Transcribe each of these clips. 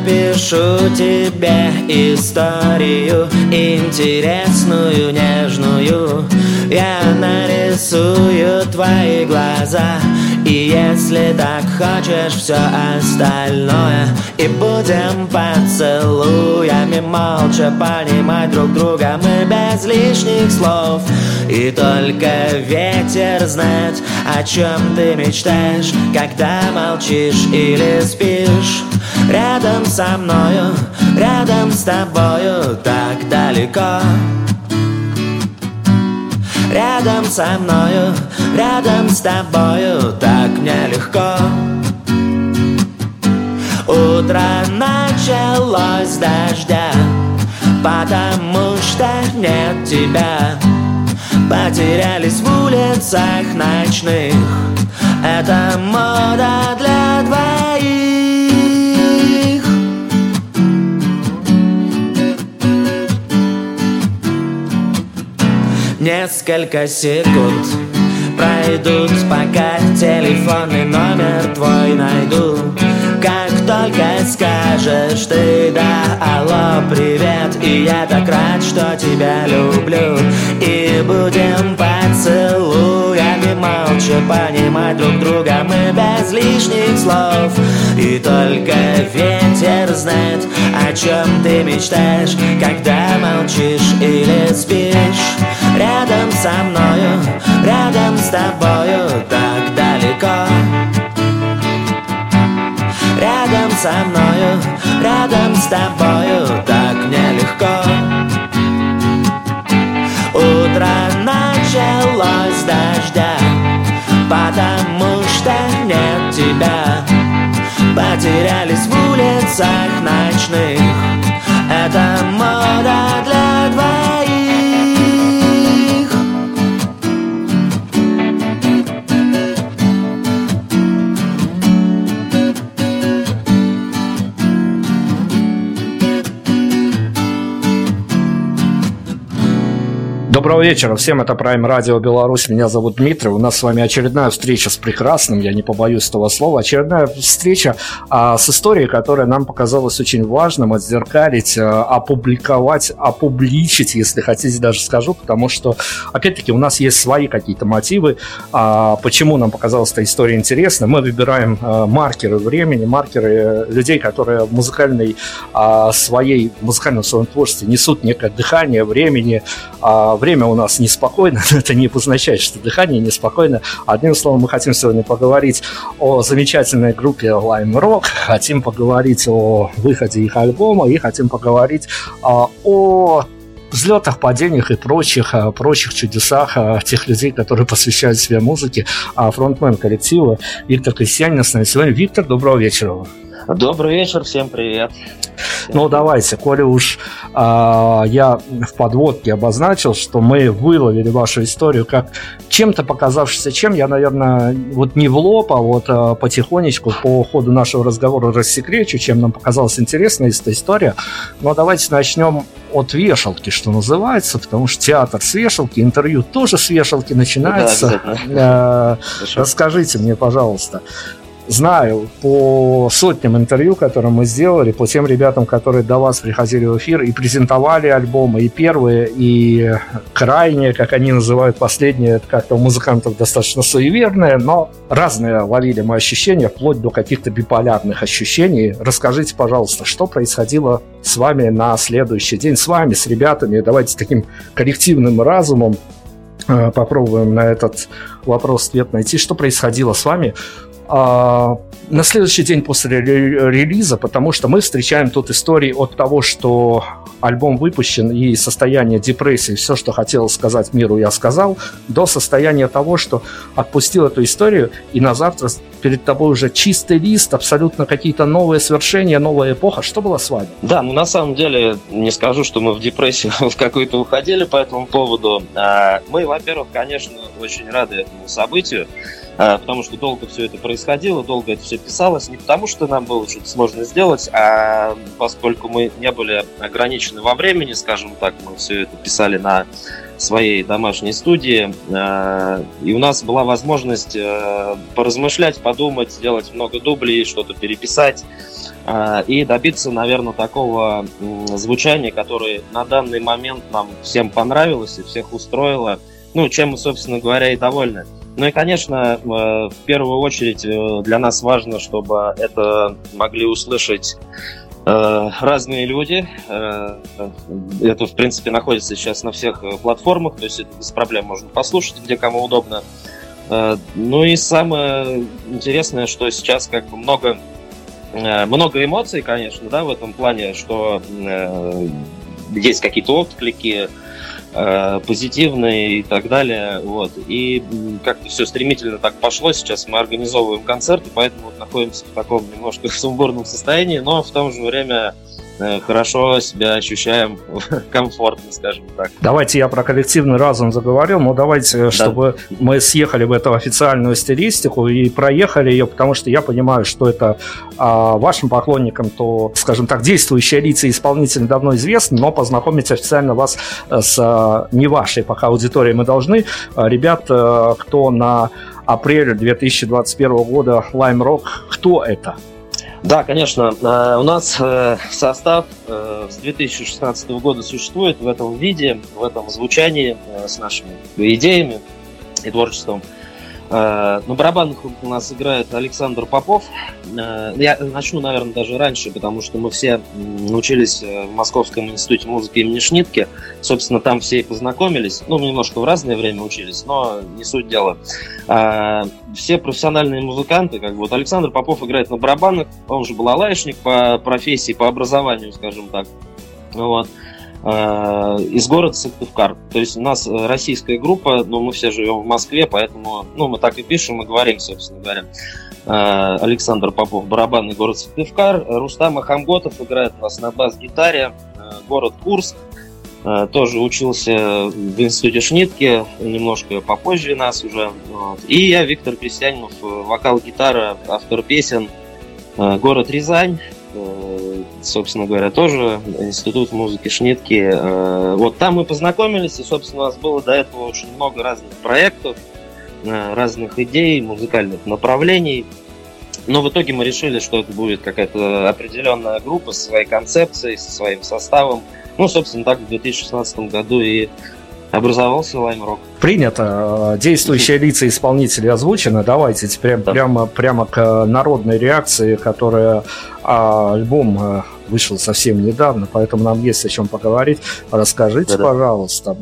Напишу тебе историю интересную, нежную. Я нарисую твои глаза И если так хочешь все остальное. И будем поцелуями молча понимать друг друга Мы без лишних слов. И только ветер знает, о чем ты мечтаешь Когда молчишь или спишь Рядом со мною, рядом с тобою так далеко. Рядом со мною, рядом с тобою так мне легко. Утро началось дождя Потому что нет тебя. Потерялись в улицах ночных. Это мода для Несколько секунд пройдут, пока телефонный номер твой найду. Как только скажешь ты да, алло, привет И я так рад, что тебя люблю. И будем поцелуями молча понимать друг друга Мы без лишних слов. И только ветер знает, о чем ты мечтаешь Когда молчишь или спишь тобою так далеко. Рядом со мною, рядом с тобою так нелегко. Утро началось дождя Потому что нет тебя. Потерялись в улицах ночных. Это мода для двоих Доброго вечера. Всем, это Prime Radio Беларусь, меня зовут Дмитрий, у нас с вами очередная встреча с прекрасным, я не побоюсь этого слова, очередная встреча а, с историей, которая нам показалась очень важным отзеркалить, а, опубликовать, опубличить, если хотите даже скажу, потому что, опять-таки, у нас есть свои какие-то мотивы, а, почему нам показалась эта история интересна, мы выбираем а, маркеры времени, маркеры людей, которые в музыкальной а, своей, в музыкальном своем творчестве несут некое дыхание времени, а, время у нас неспокойно, но это не обозначает, что дыхание неспокойно. Одним словом, мы хотим сегодня поговорить о замечательной группе Lime Rock, хотим поговорить о выходе их альбома и хотим поговорить а, о взлетах, падениях и прочих, а, прочих чудесах а, тех людей, которые посвящают себе музыке. А фронтмен коллектива Виктор Крестьянин сегодня. Виктор, доброго вечера. Добрый вечер, всем привет. Ну, давайте, коли уж а, я в подводке обозначил, что мы выловили вашу историю как чем-то показавшийся чем, я, наверное, вот не в лоб, а вот а, потихонечку по ходу нашего разговора рассекречу, чем нам показалась интересная эта история. Но давайте начнем от вешалки, что называется, потому что театр с вешалки, интервью тоже с вешалки начинается. Да, Расскажите мне, пожалуйста, знаю по сотням интервью, которые мы сделали, по тем ребятам, которые до вас приходили в эфир и презентовали альбомы, и первые, и крайние, как они называют, последние, это как-то у музыкантов достаточно суеверные, но разные ловили мои ощущения, вплоть до каких-то биполярных ощущений. Расскажите, пожалуйста, что происходило с вами на следующий день, с вами, с ребятами, давайте таким коллективным разумом э, попробуем на этот вопрос ответ найти. Что происходило с вами на следующий день после релиза, потому что мы встречаем тут истории от того, что альбом выпущен и состояние депрессии, все, что хотел сказать миру, я сказал, до состояния того, что отпустил эту историю и на завтра перед тобой уже чистый лист, абсолютно какие-то новые свершения, новая эпоха. Что было с вами? Да, ну на самом деле не скажу, что мы в депрессию в какую-то уходили по этому поводу. А, мы, во-первых, конечно, очень рады этому событию. А, потому что долго все это происходило, долго это все писалось, не потому что нам было что-то сложно сделать, а поскольку мы не были ограничены во времени, скажем так, мы все это писали на своей домашней студии, а, и у нас была возможность а, поразмышлять, подумать, сделать много дублей, что-то переписать, и добиться, наверное, такого звучания, которое на данный момент нам всем понравилось и всех устроило, ну, чем мы, собственно говоря, и довольны. Ну и, конечно, э, в первую очередь э, для нас важно, чтобы это могли услышать э, разные люди. Это, в принципе, находится сейчас на всех платформах, то есть это без проблем можно послушать, где кому удобно. Ну и самое интересное, что сейчас как бы много, много эмоций, конечно, да, в этом плане, что есть какие-то отклики, позитивные и так далее. Вот. И как-то все стремительно так пошло. Сейчас мы организовываем концерты, поэтому вот находимся в таком немножко сумбурном состоянии, но в то же время Э, хорошо себя ощущаем комфортно, скажем так. Давайте я про коллективный разум заговорил, но давайте, да. чтобы мы съехали в эту официальную стилистику и проехали ее, потому что я понимаю, что это а, вашим поклонникам, то, скажем так, действующие лица исполнители давно известны, но познакомить официально вас э, с а, не вашей пока аудиторией мы должны. А, ребят, а, кто на апреле 2021 года Lime Rock, кто это? Да, конечно. Э, у нас э, состав э, с 2016 года существует в этом виде, в этом звучании, с нашими идеями и творчеством. На барабанах у нас играет Александр Попов. Я начну, наверное, даже раньше, потому что мы все учились в Московском институте музыки имени Шнитке. Собственно, там все и познакомились. Ну, немножко в разное время учились, но не суть дела. Все профессиональные музыканты, как бы вот Александр Попов играет на барабанах, он же балалайшник по профессии, по образованию, скажем так. Вот. Э, из города Сыктывкар. То есть у нас э, российская группа, но мы все живем в Москве, поэтому ну, мы так и пишем и говорим, собственно говоря. Э, Александр Попов, барабанный город Сыктывкар. Рустам Ахамготов играет у нас на бас-гитаре. Город Курск. Тоже учился в институте Шнитки, немножко попозже нас уже. И я, Виктор Крестьянинов, вокал-гитара, автор песен. Город Рязань собственно говоря, тоже институт музыки Шнитки. Э, вот там мы познакомились, и, собственно, у нас было до этого очень много разных проектов, э, разных идей, музыкальных направлений. Но в итоге мы решили, что это будет какая-то определенная группа со своей концепцией, со своим составом. Ну, собственно, так в 2016 году и образовался Lime Принято. Действующие лица исполнителей озвучены. Давайте теперь да. прямо, прямо к народной реакции, которая а, альбом а, вышел совсем недавно, поэтому нам есть о чем поговорить. Расскажите, Да-да. пожалуйста,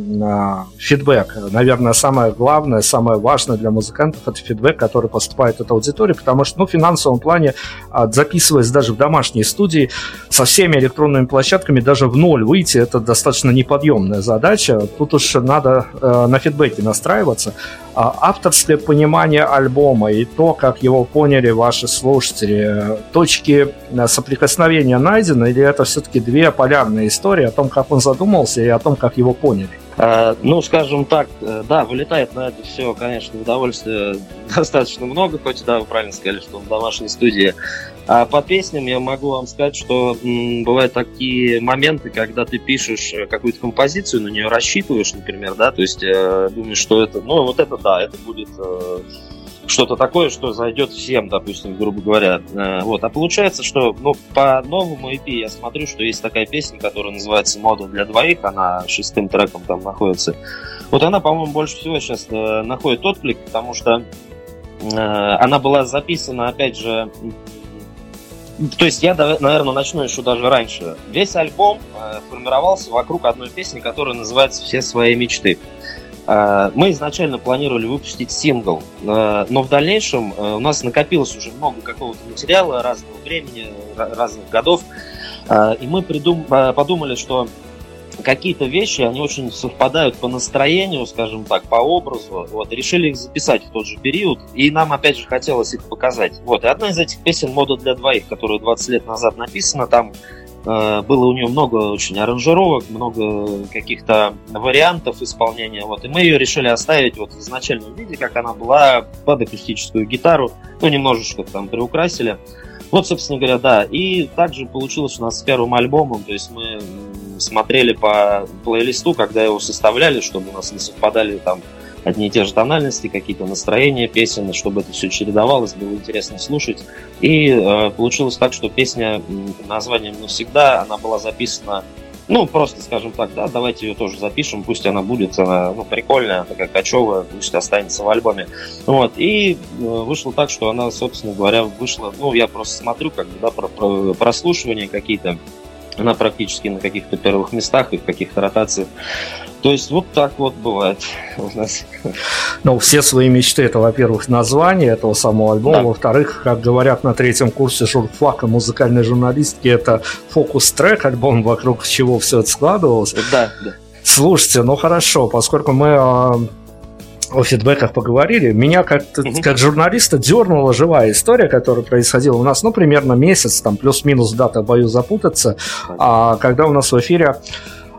фидбэк. Наверное, самое главное, самое важное для музыкантов это фидбэк, который поступает от аудитории, потому что, ну, в финансовом плане, а, записываясь даже в домашней студии со всеми электронными площадками, даже в ноль выйти, это достаточно неподъемная задача. Тут уж надо э, на фидбэке настраиваться. А авторское понимание альбома и то, как его поняли ваши слушатели, точки э, соприкосновения найдены, или это все-таки две полярные истории о том, как он задумался и о том, как его поняли? А, ну, скажем так, э, да, вылетает на это все, конечно, удовольствия достаточно много, хоть да, вы правильно сказали, что в домашней студии. А по песням я могу вам сказать, что бывают такие моменты, когда ты пишешь э, какую-то композицию, на нее рассчитываешь, например, да, то есть э, думаешь, что это, ну, вот это да, это будет э, что-то такое, что зайдет всем, допустим, грубо говоря. Э, вот. А получается, что ну, по новому EP я смотрю, что есть такая песня, которая называется «Мода для двоих», она шестым треком там находится. Вот она, по-моему, больше всего сейчас э, находит отклик, потому что э, она была записана, опять же, то есть я, наверное, начну еще даже раньше. Весь альбом э, формировался вокруг одной песни, которая называется «Все свои мечты». Э, мы изначально планировали выпустить сингл, э, но в дальнейшем у нас накопилось уже много какого-то материала разного времени, разных годов, и мы придум... подумали, что какие-то вещи, они очень совпадают по настроению, скажем так, по образу. Вот, решили их записать в тот же период, и нам, опять же, хотелось их показать. Вот, и одна из этих песен «Мода для двоих», которая 20 лет назад написана, там э, было у нее много очень аранжировок, много каких-то вариантов исполнения. Вот, и мы ее решили оставить вот в изначальном виде, как она была, под акустическую гитару. Ну, немножечко там приукрасили. Вот, собственно говоря, да. И также получилось у нас с первым альбомом, то есть мы смотрели по плейлисту, когда его составляли, чтобы у нас не совпадали там одни и те же тональности, какие-то настроения песен, чтобы это все чередовалось, было интересно слушать. И э, получилось так, что песня названием «Навсегда», она была записана ну, просто, скажем так, да, давайте ее тоже запишем, пусть она будет, она, ну, прикольная, такая кочевая, пусть останется в альбоме. Вот, и э, вышло так, что она, собственно говоря, вышла, ну, я просто смотрю, как бы, да, про, про прослушивания какие-то, она практически на каких-то первых местах и в каких-то ротациях. То есть вот так вот бывает у нас. Ну, все свои мечты, это, во-первых, название этого самого альбома, да. во-вторых, как говорят на третьем курсе журфака музыкальной журналистики, это фокус-трек, альбом, вокруг чего все это складывалось. Да, да. Слушайте, ну хорошо, поскольку мы а, о фидбэках поговорили. Меня как, как журналиста дернула живая история, которая происходила у нас, ну, примерно месяц, там, плюс-минус дата, боюсь запутаться, а, когда у нас в эфире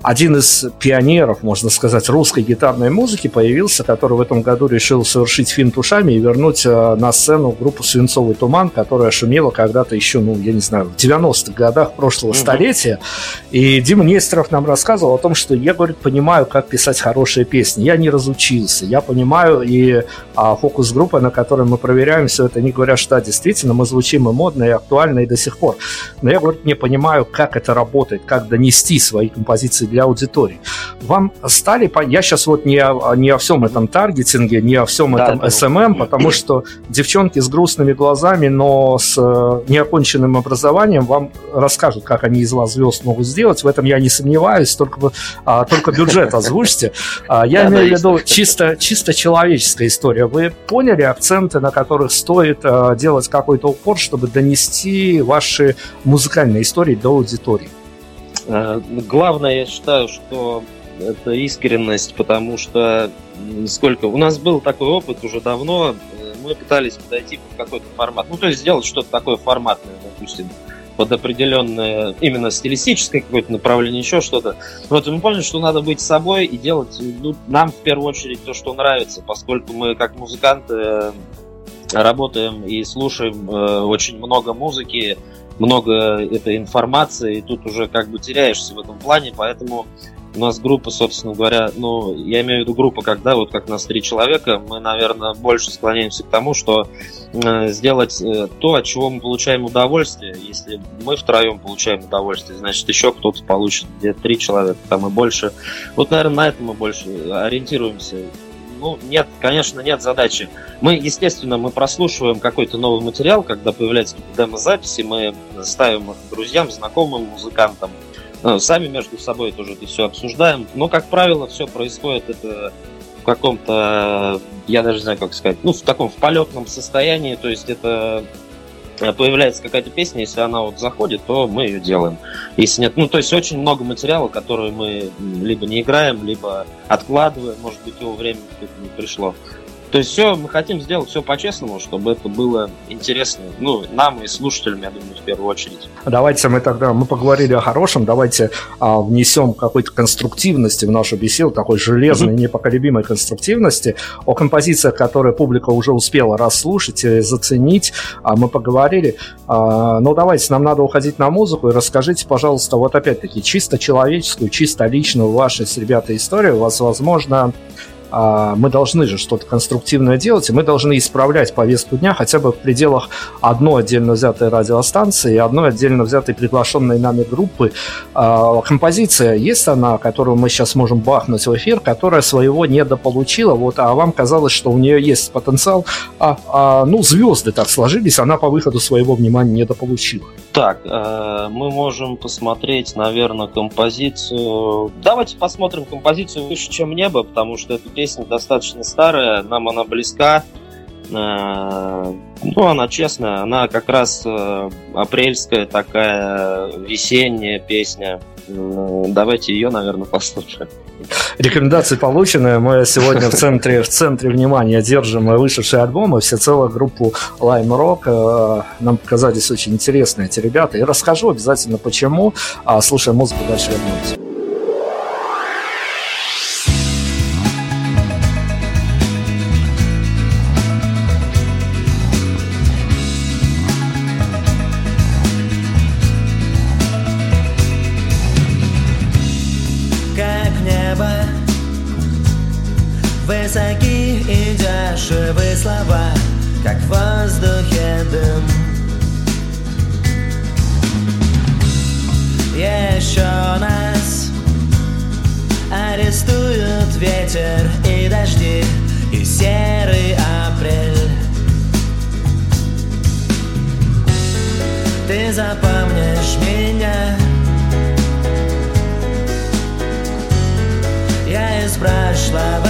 один из пионеров, можно сказать, русской гитарной музыки появился, который в этом году решил совершить финт ушами и вернуть э, на сцену группу «Свинцовый туман», которая шумела когда-то еще, ну, я не знаю, в 90-х годах прошлого mm-hmm. столетия. И Дима Нестеров нам рассказывал о том, что я, говорит, понимаю, как писать хорошие песни. Я не разучился, я понимаю, и а, фокус-группа, на которой мы проверяем все это, они говорят, что да, действительно, мы звучим и модно, и актуально, и до сих пор. Но я, говорит, не понимаю, как это работает, как донести свои композиции для аудитории. Вам стали... Я сейчас вот не о, не о всем этом таргетинге, не о всем да, этом SMM, да. потому что девчонки с грустными глазами, но с э, неоконченным образованием вам расскажут, как они из вас звезд могут сделать. В этом я не сомневаюсь, только, а, только бюджет озвучьте. А, я имею в виду чисто, чисто человеческая история. Вы поняли акценты, на которых стоит а, делать какой-то упор, чтобы донести ваши музыкальные истории до аудитории? Э, главное, я считаю, что это искренность, потому что сколько... У нас был такой опыт уже давно, э, мы пытались подойти под какой-то формат. Ну, то есть сделать что-то такое форматное, допустим, под определенное именно стилистическое какое-то направление, еще что-то. Вот, и мы поняли, что надо быть собой и делать ну, нам в первую очередь то, что нравится, поскольку мы как музыканты э, работаем и слушаем э, очень много музыки, много этой информации, и тут уже как бы теряешься в этом плане, поэтому у нас группа, собственно говоря, ну, я имею в виду группа, когда вот как нас три человека, мы, наверное, больше склоняемся к тому, что э, сделать э, то, от чего мы получаем удовольствие. Если мы втроем получаем удовольствие, значит, еще кто-то получит, где три человека, там и больше. Вот, наверное, на этом мы больше ориентируемся ну, нет, конечно, нет задачи. Мы, естественно, мы прослушиваем какой-то новый материал, когда появляются какие-то демо-записи, мы ставим их друзьям, знакомым, музыкантам, ну, сами между собой тоже это все обсуждаем. Но, как правило, все происходит это в каком-то, я даже не знаю, как сказать, ну, в таком в полетном состоянии, то есть это появляется какая-то песня, если она вот заходит, то мы ее делаем. Если нет, ну то есть очень много материала, который мы либо не играем, либо откладываем, может быть, его время не пришло. То есть все, мы хотим сделать все по-честному, чтобы это было интересно, ну, нам и слушателям, я думаю, в первую очередь. Давайте мы тогда, мы поговорили о хорошем, давайте а, внесем какой-то конструктивности в нашу беседу, такой железной, mm-hmm. непоколебимой конструктивности, о композициях, которые публика уже успела расслушать и заценить, а, мы поговорили. А, но давайте, нам надо уходить на музыку, и расскажите, пожалуйста, вот опять-таки, чисто человеческую, чисто личную вашу с ребята историю, у вас, возможно, мы должны же что-то конструктивное делать, и мы должны исправлять повестку дня хотя бы в пределах одной отдельно взятой радиостанции и одной отдельно взятой приглашенной нами группы. А, композиция есть она, которую мы сейчас можем бахнуть в эфир, которая своего недополучила, вот, а вам казалось, что у нее есть потенциал, а, а, ну, звезды так сложились, она по выходу своего внимания недополучила. Так, э, мы можем посмотреть, наверное, композицию... Давайте посмотрим композицию «Выше, чем небо», потому что это песня достаточно старая, нам она близка. Э, Ну, она честная, она как раз э, апрельская такая весенняя песня. Давайте ее, наверное, послушаем. Рекомендации получены. Мы сегодня в центре, в центре внимания держим вышедшие альбомы, все целую группу Lime Rock. Э, нам показались очень интересные эти ребята. И расскажу обязательно почему. А слушая музыку, дальше вернемся. апрель Ты запомнишь меня Я из прошлого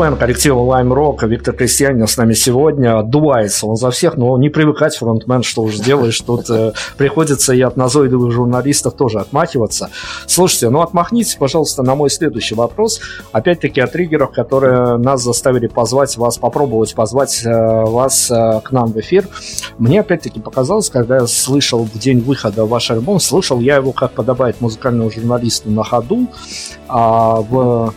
фронтмен коллектива Lime Rock Виктор Крестьянин с нами сегодня. Отдувается он за всех, но не привыкать фронтмен, что уж делаешь. Тут э, приходится и от назойливых журналистов тоже отмахиваться. Слушайте, ну отмахнитесь, пожалуйста, на мой следующий вопрос. Опять-таки о триггерах, которые нас заставили позвать вас, попробовать позвать э, вас э, к нам в эфир. Мне опять-таки показалось, когда я слышал в день выхода ваш альбом, слышал я его, как подобает музыкальному журналисту на ходу, а в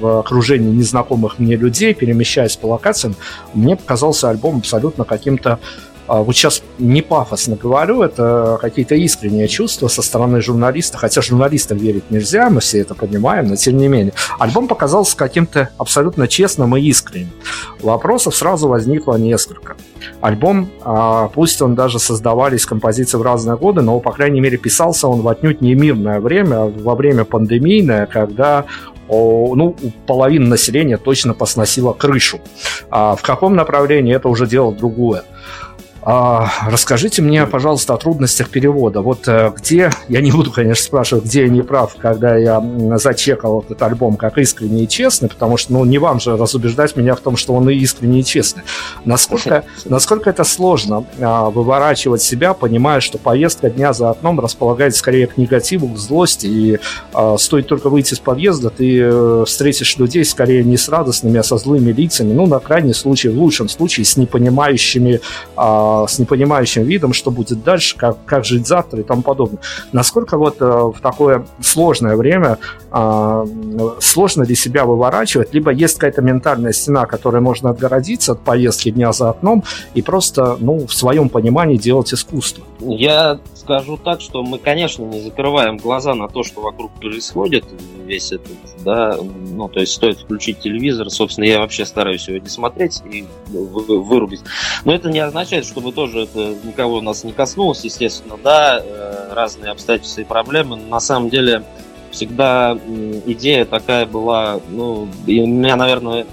в окружении незнакомых мне людей, перемещаясь по локациям, мне показался альбом абсолютно каким-то а, вот сейчас не пафосно говорю, это какие-то искренние чувства со стороны журналиста, хотя журналистам верить нельзя, мы все это понимаем, но тем не менее. Альбом показался каким-то абсолютно честным и искренним. Вопросов сразу возникло несколько. Альбом, а, пусть он даже создавались композиции в разные годы, но, по крайней мере, писался он в отнюдь не мирное время, а во время пандемийное, когда ну, половина населения точно посносила крышу. А в каком направлении это уже дело другое. А, расскажите мне, пожалуйста, о трудностях перевода. Вот э, где, я не буду, конечно, спрашивать, где я не прав, когда я зачекал этот альбом как искренний и честный, потому что, ну, не вам же разубеждать меня в том, что он и искренний и честный. Насколько, насколько это сложно а, выворачивать себя, понимая, что поездка дня за окном располагает скорее к негативу, к злости, и а, стоит только выйти из подъезда, ты э, встретишь людей скорее не с радостными, а со злыми лицами, ну, на крайний случай, в лучшем случае, с непонимающими с непонимающим видом, что будет дальше, как, как жить завтра и тому подобное. Насколько вот э, в такое сложное время э, сложно ли себя выворачивать, либо есть какая-то ментальная стена, которой можно отгородиться от поездки дня за окном и просто, ну, в своем понимании делать искусство? Я скажу так, что мы, конечно, не закрываем глаза на то, что вокруг происходит, весь этот, да, ну, то есть стоит включить телевизор, собственно, я вообще стараюсь его не смотреть и вырубить. Но это не означает, что мы тоже это никого нас не коснулось, естественно, да, э, разные обстоятельства и проблемы. На самом деле, всегда идея такая была, ну, и у меня, наверное,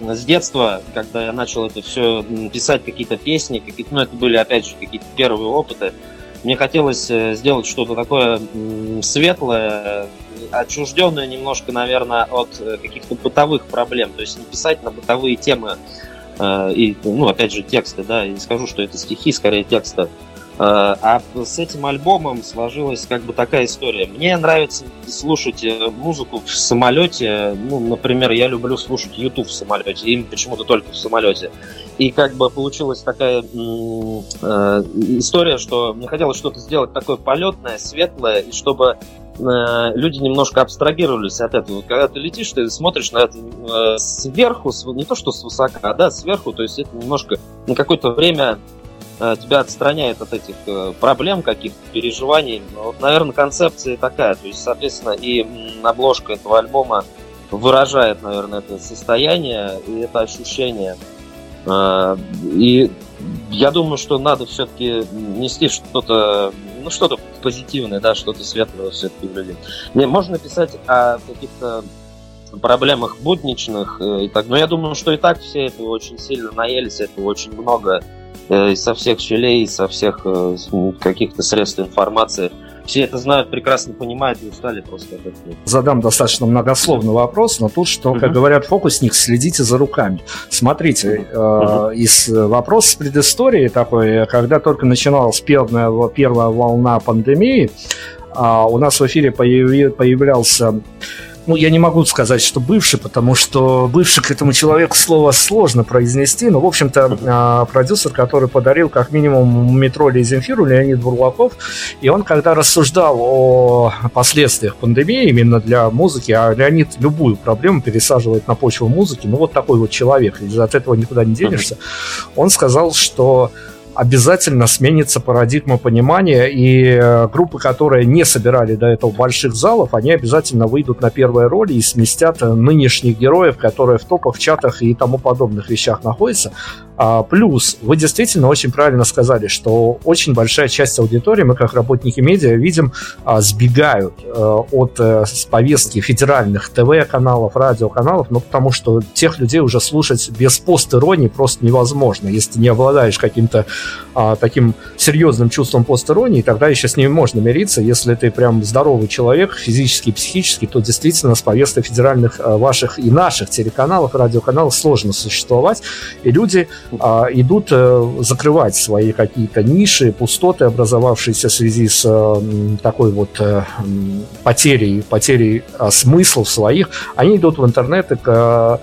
с детства, когда я начал это все писать какие-то песни, какие-то, ну, это были, опять же, какие-то первые опыты, мне хотелось э, сделать что-то такое светлое, отчужденное немножко, наверное, от э, каких-то бытовых проблем. То есть не писать на бытовые темы э, и, ну, опять же, тексты, да, и не скажу, что это стихи, скорее тексты. А с этим альбомом сложилась как бы такая история. Мне нравится слушать музыку в самолете. Ну, например, я люблю слушать YouTube в самолете. Им почему-то только в самолете. И как бы получилась такая э, история, что мне хотелось что-то сделать такое полетное, светлое, и чтобы э, люди немножко абстрагировались от этого. Когда ты летишь, ты смотришь на это э, сверху, не то что с высока, а да, сверху, то есть это немножко на какое-то время э, тебя отстраняет от этих э, проблем, каких-то переживаний. Вот, наверное, концепция такая. То есть, соответственно, и обложка этого альбома выражает, наверное, это состояние и это ощущение. А, и я думаю, что надо все-таки нести что-то, ну, что-то позитивное, да, что-то светлое все-таки в людей. Не, можно писать о каких-то проблемах будничных э, и так, но я думаю, что и так все этого очень сильно наелись, этого очень много э, со всех щелей, со всех э, каких-то средств информации все это знают, прекрасно понимают и устали просто от этого. Задам достаточно многословный вопрос, но тут, что, как говорят фокусник, следите за руками. Смотрите, э, из вопрос с предысторией такой, когда только начиналась первая, первая волна пандемии, э, у нас в эфире появи, появлялся ну, я не могу сказать, что бывший, потому что бывший к этому человеку слово сложно произнести, но, в общем-то, а, продюсер, который подарил как минимум метро или Земфиру, Леонид Бурлаков, и он, когда рассуждал о последствиях пандемии именно для музыки, а Леонид любую проблему пересаживает на почву музыки, ну, вот такой вот человек, и от этого никуда не денешься, он сказал, что обязательно сменится парадигма понимания, и э, группы, которые не собирали до этого больших залов, они обязательно выйдут на первые роли и сместят нынешних героев, которые в топах, чатах и тому подобных вещах находятся, а, плюс, вы действительно очень правильно сказали, что очень большая часть аудитории, мы как работники медиа видим, а, сбегают а, от а, повестки федеральных ТВ-каналов, радиоканалов, ну потому что тех людей уже слушать без пост-иронии просто невозможно. Если не обладаешь каким-то а, таким серьезным чувством пост-иронии, тогда еще с ними можно мириться. Если ты прям здоровый человек, физически и психически, то действительно с повесткой федеральных а, ваших и наших телеканалов, радиоканалов сложно существовать. И люди идут э, закрывать свои какие-то ниши, пустоты, образовавшиеся в связи с э, такой вот э, потерей, потерей смыслов своих, они идут в интернет и к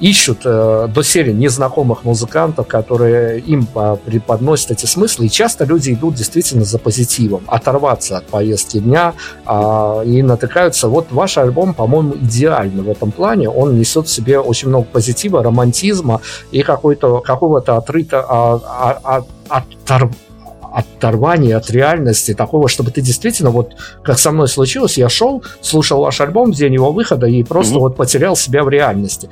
ищут э, до серии незнакомых музыкантов, которые им преподносят эти смыслы, и часто люди идут действительно за позитивом, оторваться от повестки дня э, и натыкаются. Вот ваш альбом, по-моему, идеальный в этом плане, он несет в себе очень много позитива, романтизма и какой-то, какого-то отрыта, а, а, а, отор, оторвания от реальности, такого, чтобы ты действительно, вот как со мной случилось, я шел, слушал ваш альбом в день его выхода и просто mm-hmm. вот потерял себя в реальности.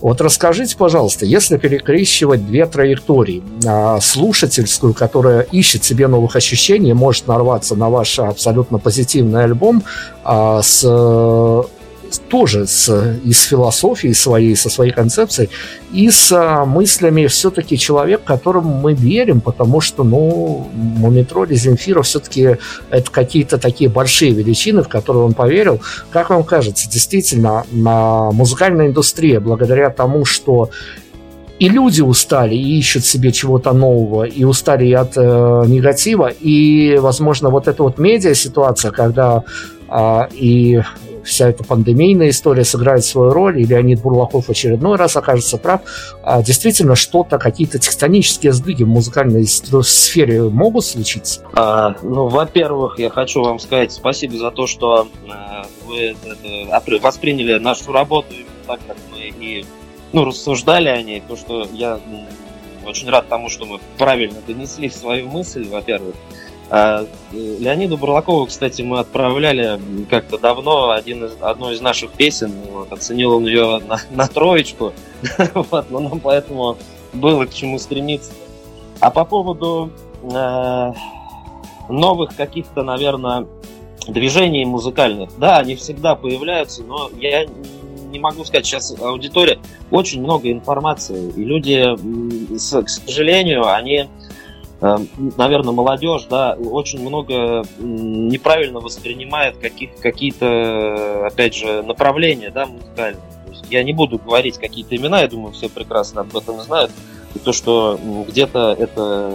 Вот расскажите, пожалуйста, если перекрещивать две траектории, а, слушательскую, которая ищет себе новых ощущений, может нарваться на ваш абсолютно позитивный альбом а, с тоже с, и с философией своей, со своей концепцией, и с а, мыслями все-таки человек, которому мы верим, потому что, ну, Мумитроль и Земфира все-таки это какие-то такие большие величины, в которые он поверил. Как вам кажется, действительно, на музыкальная индустрия, благодаря тому, что и люди устали и ищут себе чего-то нового, и устали и от э, негатива, и, возможно, вот эта вот медиа-ситуация, когда э, и вся эта пандемийная история сыграет свою роль, и Леонид Бурлаков очередной раз окажется прав, а действительно что-то, какие-то тектонические сдвиги в музыкальной сфере могут случиться? А, ну, во-первых, я хочу вам сказать спасибо за то, что э, вы это, восприняли нашу работу так, как мы и ну, рассуждали о ней, то, что я очень рад тому, что мы правильно донесли свою мысль, во-первых. А, Леониду Бурлакову, кстати, мы отправляли как-то давно один из, одну из наших песен. Вот, оценил он ее на, на троечку. вот, но нам поэтому было к чему стремиться. А по поводу э, новых каких-то, наверное, движений музыкальных, да, они всегда появляются, но я не могу сказать, сейчас аудитория очень много информации, и люди, к сожалению, они наверное, молодежь, да, очень много неправильно воспринимает каких, какие-то, опять же, направления, да, музыкальные. я не буду говорить какие-то имена, я думаю, все прекрасно об этом знают. И то, что где-то это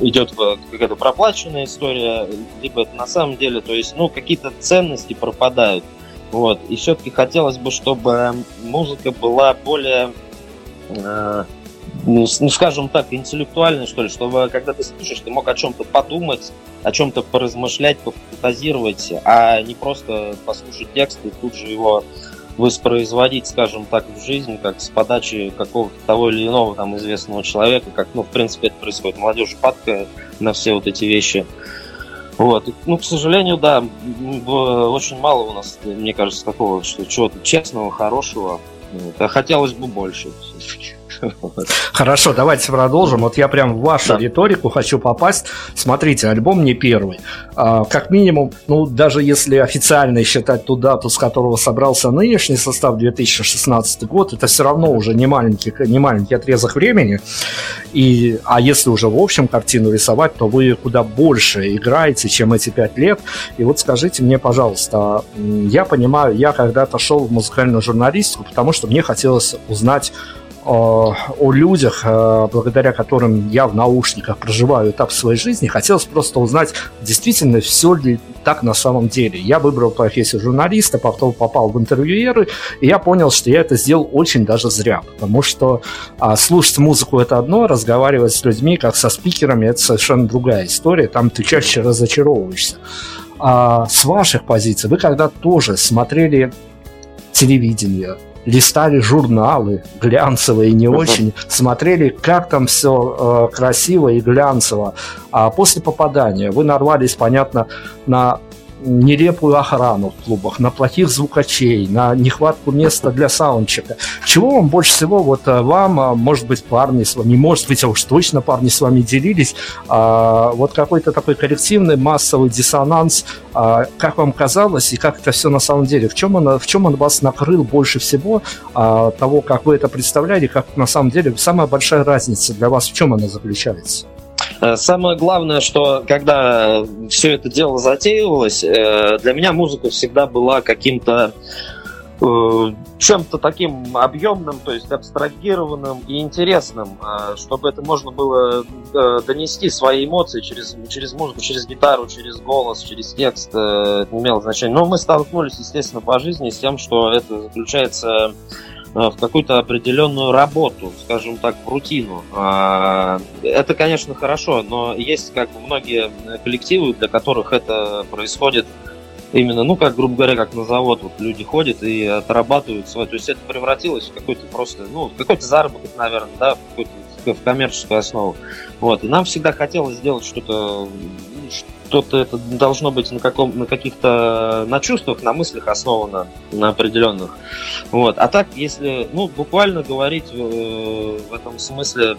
идет какая-то проплаченная история, либо это на самом деле, то есть, ну, какие-то ценности пропадают. Вот. И все-таки хотелось бы, чтобы музыка была более э, ну, ну, скажем так, интеллектуальный, что ли, чтобы когда ты слушаешь, ты мог о чем-то подумать, о чем-то поразмышлять, пофантазировать, а не просто послушать текст и тут же его воспроизводить, скажем так, в жизнь, как с подачи какого-то того или иного там известного человека, как, ну, в принципе, это происходит. Молодежь падка на все вот эти вещи. Вот. Ну, к сожалению, да, очень мало у нас, мне кажется, такого, что чего-то честного, хорошего. А хотелось бы больше. Хорошо, давайте продолжим. Вот я прям в вашу да. риторику хочу попасть. Смотрите, альбом не первый. А, как минимум, ну, даже если официально считать ту дату, с которого собрался нынешний состав 2016 год, это все равно уже не маленький, не маленький отрезок времени. И, а если уже в общем картину рисовать, то вы куда больше играете, чем эти пять лет. И вот скажите мне, пожалуйста, я понимаю, я когда-то шел в музыкальную журналистику, потому что мне хотелось узнать о, о людях, э, благодаря которым я в наушниках проживаю этап своей жизни, хотелось просто узнать, действительно все ли так на самом деле. Я выбрал профессию журналиста, потом попал в интервьюеры, и я понял, что я это сделал очень даже зря, потому что а, слушать музыку это одно, разговаривать с людьми, как со спикерами, это совершенно другая история, там ты чаще разочаровываешься. А с ваших позиций, вы когда тоже смотрели телевидение, листали журналы глянцевые не очень, смотрели, как там все э, красиво и глянцево. А после попадания вы нарвались, понятно, на нелепую охрану в клубах, на плохих звукачей, на нехватку места для саундчека. Чего вам больше всего, вот э, вам, а, может быть, парни с вами, может быть, а уж точно парни с вами делились, а, вот какой-то такой коллективный массовый диссонанс, а, как вам казалось, и как это все на самом деле, в чем он, в чем он вас накрыл больше всего, а, того, как вы это представляли, как на самом деле самая большая разница для вас, в чем она заключается? Э, самое главное, что когда все это дело затеивалось, э, для меня музыка всегда была каким-то э, чем-то таким объемным, то есть абстрагированным и интересным, чтобы это можно было донести свои эмоции через, через музыку, через гитару, через голос, через текст, это не имело значения. Но мы столкнулись, естественно, по жизни с тем, что это заключается в какую-то определенную работу, скажем так, в рутину. А, это, конечно, хорошо, но есть как бы многие коллективы, для которых это происходит именно, ну, как, грубо говоря, как на завод, вот люди ходят и отрабатывают свой, то есть это превратилось в какой-то просто, ну, какой-то заработок, наверное, да, в в коммерческую основу. Вот. И нам всегда хотелось сделать что-то, что-то это должно быть на, каком, на каких-то, на чувствах, на мыслях основано, на определенных. Вот. А так, если, ну, буквально говорить в, э, в этом смысле,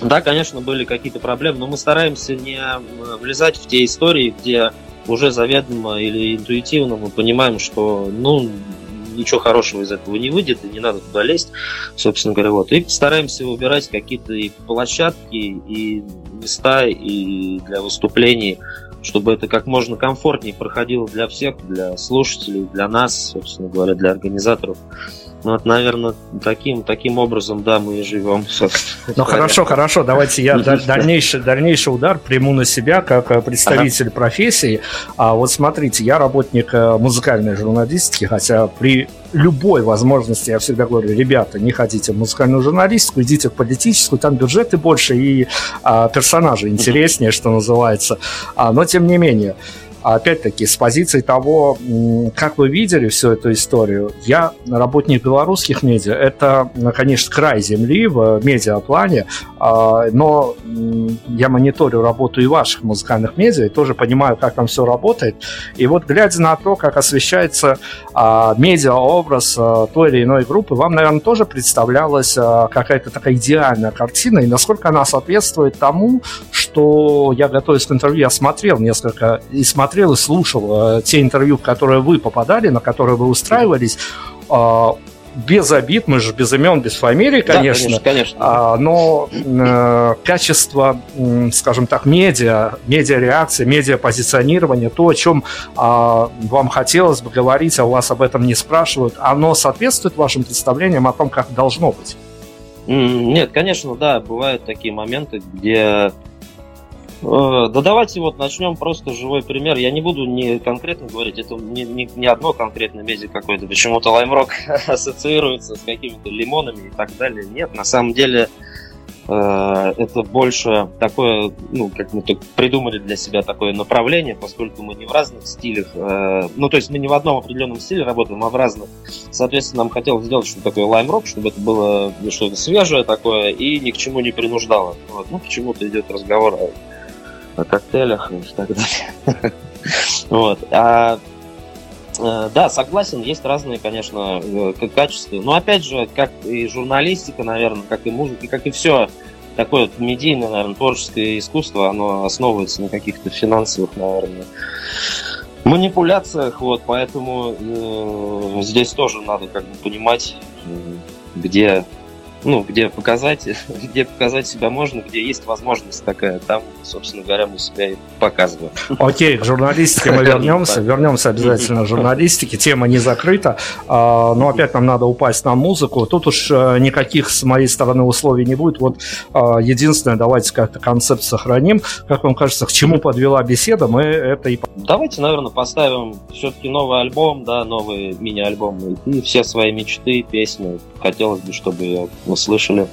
да, конечно, были какие-то проблемы, но мы стараемся не влезать в те истории, где уже заведомо или интуитивно мы понимаем, что, ну, ничего хорошего из этого не выйдет, и не надо туда лезть, собственно говоря. Вот. И стараемся выбирать какие-то и площадки, и места, и для выступлений, чтобы это как можно комфортнее проходило для всех, для слушателей, для нас, собственно говоря, для организаторов. Ну, вот, наверное, таким, таким образом, да, мы и живем. Ну, хорошо, хорошо, давайте я дальнейший, дальнейший удар приму на себя как э, представитель ага. профессии. А вот смотрите, я работник э, музыкальной журналистики, хотя при любой возможности я всегда говорю, ребята, не хотите в музыкальную журналистику, идите в политическую, там бюджеты больше и а, персонажи интереснее, что называется. А, но тем не менее, опять-таки, с позиции того, как вы видели всю эту историю, я работник белорусских медиа, это, конечно, край земли в медиаплане, а, но я мониторю работу и ваших музыкальных медиа, и тоже понимаю, как там все работает. И вот, глядя на то, как освещается а, медиа-образ а, той или иной группы, вам, наверное, тоже представлялась какая-то такая идеальная картина, и насколько она соответствует тому, что я, готовясь к интервью, я смотрел несколько и смотрел смотрел и слушал э, те интервью, в которые вы попадали, на которые вы устраивались, э, без обид, мы же без имен, без фамилий, конечно, да, конечно, конечно. А, но э, качество, э, скажем так, медиа, медиа-реакции, медиа-позиционирование, то, о чем э, вам хотелось бы говорить, а у вас об этом не спрашивают, оно соответствует вашим представлениям о том, как должно быть? Нет, конечно, да, бывают такие моменты, где да давайте вот начнем просто живой пример. Я не буду не конкретно говорить, это не, не, не одно конкретное медиа какое-то. Почему-то лаймрок ассоциируется с какими-то лимонами и так далее. Нет, на самом деле э, это больше такое, ну, как мы тут придумали для себя такое направление, поскольку мы не в разных стилях, э, ну, то есть мы не в одном определенном стиле работаем, а в разных. Соответственно, нам хотелось сделать что-то такое лаймрок, чтобы это было что-то свежее такое и ни к чему не принуждало. Вот. Ну, почему-то идет разговор о о коктейлях и так далее. Вот. А, э, да, согласен, есть разные, конечно, э, качества. Но опять же, как и журналистика, наверное, как и музыка, как и все такое медийное, наверное, творческое искусство, оно основывается на каких-то финансовых, наверное, манипуляциях, вот, поэтому э, здесь тоже надо как бы понимать, где ну, где показать, где показать себя можно, где есть возможность такая, там, собственно говоря, мы себя и показываем. Окей, к журналистике мы вернемся, вернемся обязательно к журналистике, тема не закрыта, а, но опять нам надо упасть на музыку, тут уж э, никаких с моей стороны условий не будет, вот а, единственное, давайте как-то концепт сохраним, как вам кажется, к чему подвела беседа, мы это и... Давайте, наверное, поставим все-таки новый альбом, да, новый мини-альбом, и все свои мечты, песни, хотелось бы, чтобы услышали.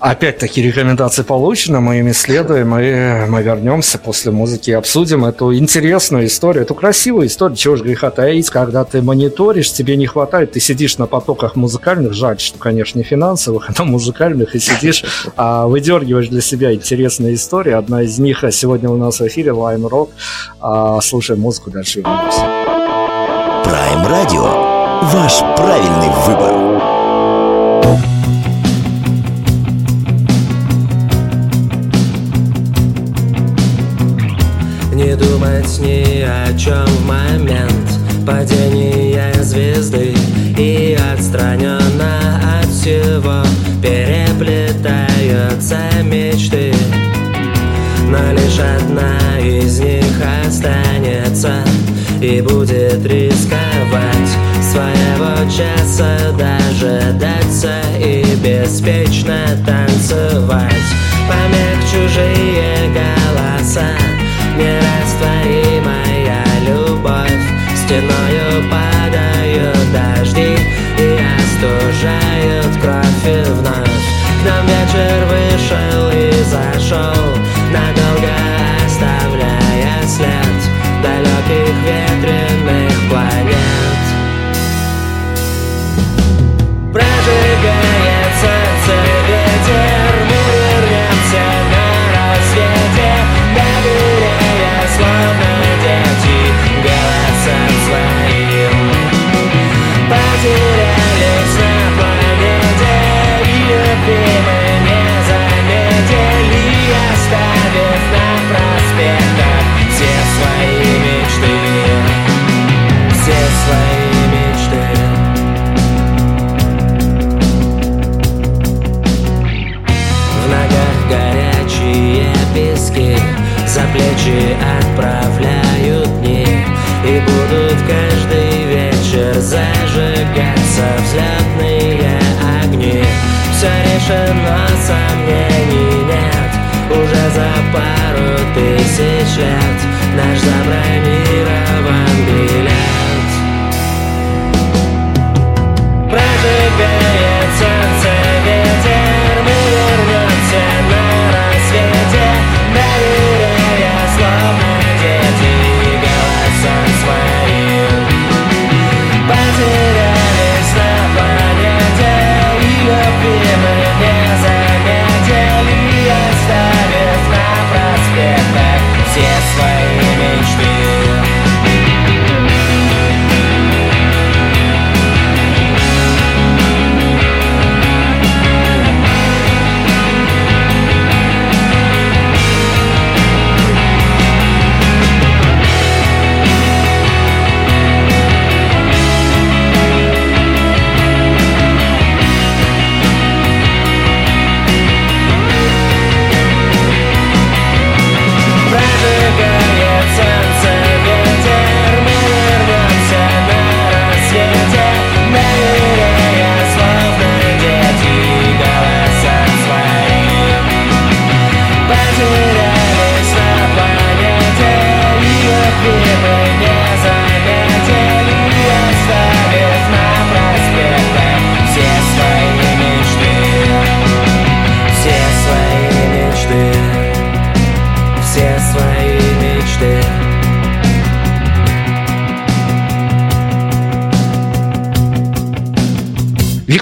Опять-таки рекомендации получены, мы ими следуем, и мы вернемся после музыки и обсудим эту интересную историю, эту красивую историю, чего же греха таить, когда ты мониторишь, тебе не хватает, ты сидишь на потоках музыкальных, жаль, что, конечно, не финансовых, а музыкальных, и сидишь, а выдергиваешь для себя интересные истории, одна из них сегодня у нас в эфире Lime Rock, а, слушаем музыку, дальше вернемся. Prime Radio. Ваш правильный выбор. Думать ни о чем в момент падения звезды И отстраненно от всего переплетаются мечты. Но лишь одна из них останется И будет рисковать своего часа Дожидаться и беспечно танцевать. Помех чужие голоса нерастворимая любовь. Стеною падают дожди И остужают кровь и вновь. К нам вечер вышел и зашел. Плечи отправляют дни И будут каждый вечер зажигаться взлетные огни. Все решено, сомнений нет. Уже за пару тысяч лет Наш забронирован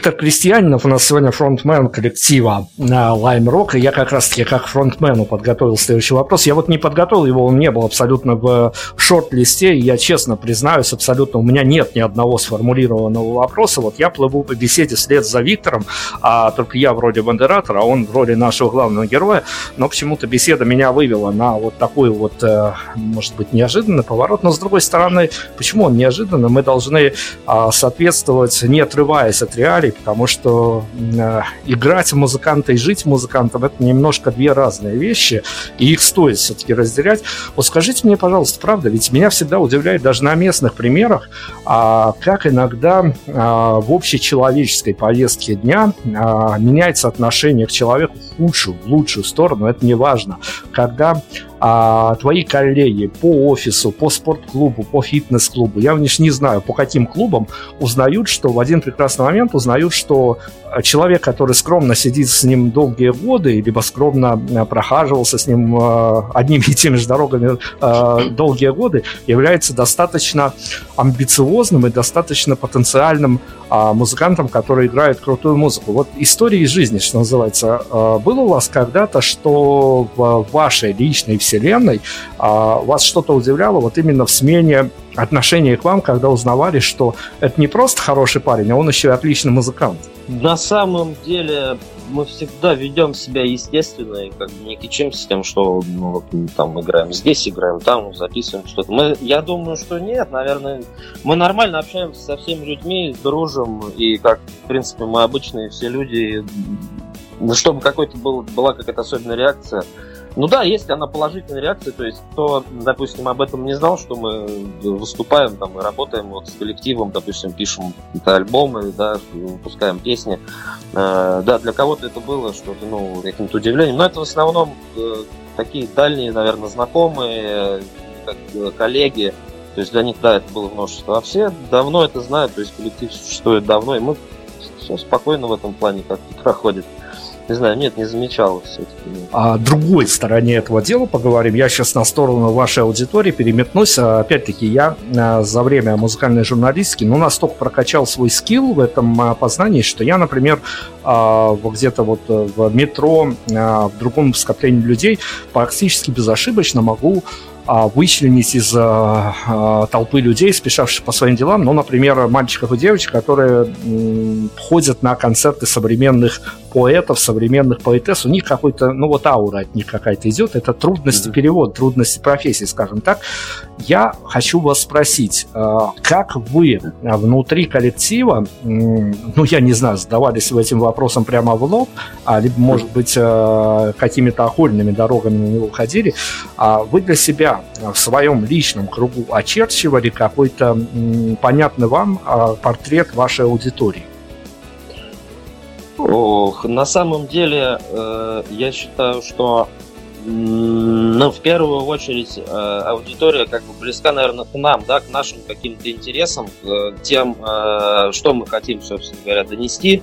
Виктор Крестьянинов у нас сегодня фронтмен коллектива Lime Rock. И я как раз-таки как фронтмену подготовил следующий вопрос. Я вот не подготовил его, он не был абсолютно в шорт-листе. И я честно признаюсь, абсолютно у меня нет ни одного сформулированного вопроса. Вот я плыву по беседе вслед за Виктором, а только я вроде модератора, а он в роли нашего главного героя. Но почему-то беседа меня вывела на вот такой вот, э, может быть, неожиданный поворот. Но с другой стороны, почему он неожиданный? Мы должны а, соответствовать, не отрываясь от реалий, потому что э, играть музыканта и жить музыкантом это немножко две разные вещи, и их стоит все-таки разделять. Вот скажите мне, пожалуйста, правда, ведь меня всегда удивляет даже на местных примерах, а, как иногда а, в общечеловеческой повестке дня а, меняется отношение к человеку в худшую, в лучшую сторону, это не важно. Когда а твои коллеги по офису, по спортклубу, по фитнес-клубу, я лишь не знаю, по каким клубам, узнают, что в один прекрасный момент узнают, что человек, который скромно сидит с ним долгие годы, либо скромно прохаживался с ним одними и теми же дорогами долгие годы, является достаточно амбициозным и достаточно потенциальным музыкантом, который играет крутую музыку. Вот история из жизни, что называется, было у вас когда-то, что в вашей личной вселенной вас что-то удивляло вот именно в смене отношения к вам, когда узнавали, что это не просто хороший парень, а он еще и отличный музыкант? На самом деле мы всегда ведем себя естественно и как бы не кичимся тем, что ну, вот, там играем здесь, играем там, записываем что-то. Мы, я думаю, что нет, наверное, мы нормально общаемся со всеми людьми, дружим, и как, в принципе, мы обычные все люди, ну, чтобы какой-то был, была какая-то особенная реакция, ну да, если она положительная реакция, то есть кто, допустим, об этом не знал, что мы выступаем там и работаем вот с коллективом, допустим, пишем альбомы, да, выпускаем песни. Э, да, для кого-то это было что-то, ну, каким-то удивлением. Но это в основном э, такие дальние, наверное, знакомые, как э, коллеги. То есть для них, да, это было множество. А все давно это знают, то есть коллектив существует давно, и мы все спокойно в этом плане как-то проходит. Не знаю, нет, не замечал все-таки. О другой стороне этого дела поговорим. Я сейчас на сторону вашей аудитории переметнусь. А, опять-таки, я а, за время музыкальной журналистики ну, настолько прокачал свой скилл в этом а, познании, что я, например, где-то вот э, в метро, в другом скоплении людей практически безошибочно могу вычленить из а, а, толпы людей, спешавших по своим делам, ну, например, мальчиков и девочек, которые ходят на концерты современных поэтов, современных поэтесс, у них какой-то, ну вот аура от них какая-то идет, это трудности перевода, трудности профессии, скажем так. Я хочу вас спросить, как вы внутри коллектива, ну я не знаю, задавались вы этим вопросом прямо в лоб, а либо, может быть, какими-то окольными дорогами на него ходили, вы для себя в своем личном кругу очерчивали какой-то понятный вам а, портрет вашей аудитории? Ох, на самом деле, э, я считаю, что ну, в первую очередь э, аудитория как бы близка, наверное, к нам, да, к нашим каким-то интересам, к тем, э, что мы хотим, собственно говоря, донести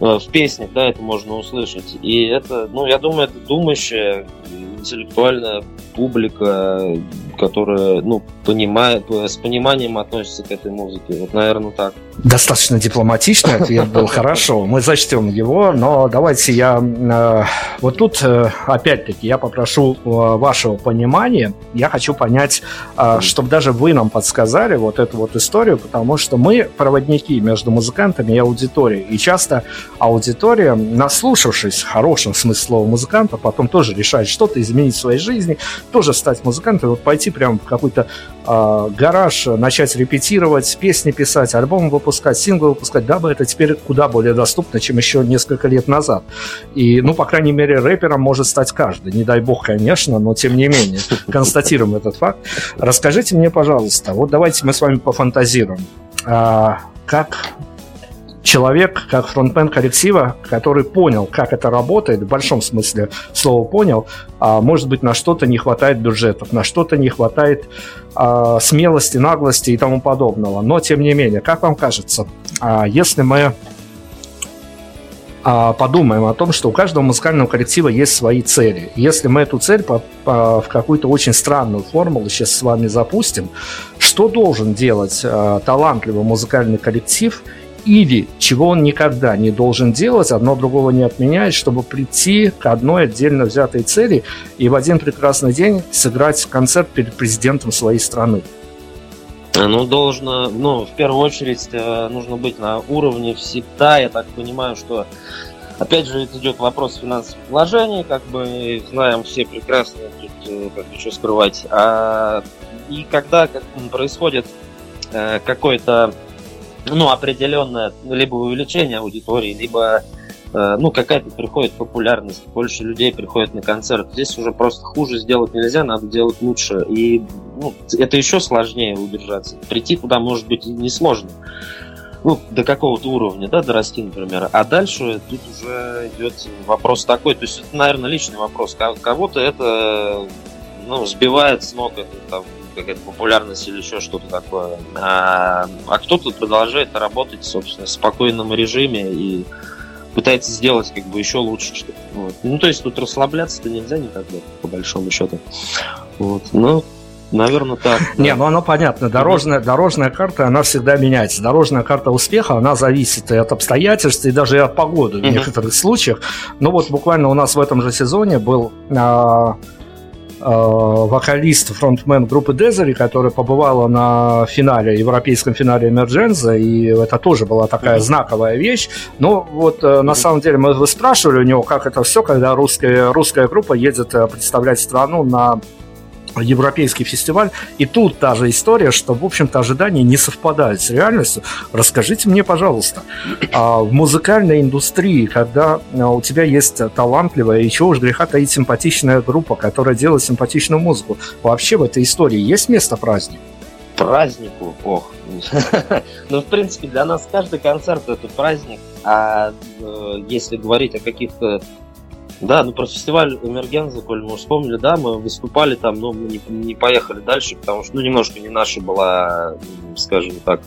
э, в песнях, да, это можно услышать. И это, ну, я думаю, это думающая, интеллектуальная публика, которая, ну, понимает, с пониманием относится к этой музыке. Вот, наверное, так. Достаточно дипломатичный ответ был. Хорошо, мы зачтем его, но давайте я... Э, вот тут, э, опять-таки, я попрошу э, вашего понимания. Я хочу понять, чтобы даже вы нам подсказали вот эту вот историю, потому что мы проводники между музыкантами и аудиторией. И часто аудитория, наслушавшись в хорошем смысле слова музыканта, потом тоже решает что-то изменить в своей жизни, тоже стать музыкантом, вот пойти прямо в какой-то э, гараж, начать репетировать, песни писать, альбом выпускать, синглы выпускать, дабы это теперь куда более доступно, чем еще несколько лет назад. И, ну, по крайней мере, рэпером может стать каждый. Не дай бог, конечно, но тем не менее. Констатируем этот факт. Расскажите мне, пожалуйста, вот давайте мы с вами пофантазируем. А, как человек, как фронтмен коллектива, который понял, как это работает, в большом смысле слова понял, а может быть, на что-то не хватает бюджетов, на что-то не хватает а, смелости, наглости и тому подобного. Но, тем не менее, как вам кажется, а, если мы а, подумаем о том, что у каждого музыкального коллектива есть свои цели. Если мы эту цель по, по, в какую-то очень странную формулу сейчас с вами запустим, что должен делать а, талантливый музыкальный коллектив – или чего он никогда не должен делать, одно другого не отменяет, чтобы прийти к одной отдельно взятой цели и в один прекрасный день сыграть концерт перед президентом своей страны. Ну, должно, ну, в первую очередь, э, нужно быть на уровне всегда. Я так понимаю, что, опять же, идет вопрос финансовых вложений, как бы знаем все прекрасно, тут, э, как что скрывать. А, и когда как, происходит э, какой-то ну, определенное либо увеличение аудитории, либо э, ну, какая-то приходит популярность, больше людей приходит на концерт. Здесь уже просто хуже сделать нельзя, надо делать лучше. И ну, это еще сложнее удержаться. Прийти туда может быть несложно. Ну, до какого-то уровня, да, дорасти, например. А дальше тут уже идет вопрос такой. То есть это, наверное, личный вопрос. Кого-то это ну, сбивает с ног, это там, какая-то популярность или еще что-то такое. А, а кто-то продолжает работать, собственно, в спокойном режиме и пытается сделать как бы еще лучше что-то. Вот. Ну, то есть тут расслабляться-то нельзя никогда, по большому счету. Вот. Ну, Наверное, так. Да. Не, ну оно понятно. Дорожная, дорожная карта, она всегда меняется. Дорожная карта успеха, она зависит и от обстоятельств, и даже и от погоды в некоторых случаях. Ну вот буквально у нас в этом же сезоне был а, вокалист, фронтмен группы Дезери, которая побывала на финале, европейском финале Эмердженза, и это тоже была такая mm-hmm. знаковая вещь. Но вот mm-hmm. на самом деле мы спрашивали у него, как это все, когда русская, русская группа едет э, представлять страну на европейский фестиваль. И тут та же история, что, в общем-то, ожидания не совпадают с реальностью. Расскажите мне, пожалуйста, а в музыкальной индустрии, когда а, у тебя есть талантливая и чего уж греха таить симпатичная группа, которая делает симпатичную музыку, вообще в этой истории есть место празднику? Празднику? Ох. Ну, в принципе, для нас каждый концерт это праздник. А э, если говорить о каких-то да, ну про фестиваль Эмергенза, коль мы вспомнили, да, мы выступали там, но мы не, не поехали дальше, потому что, ну, немножко не наша была, скажем так,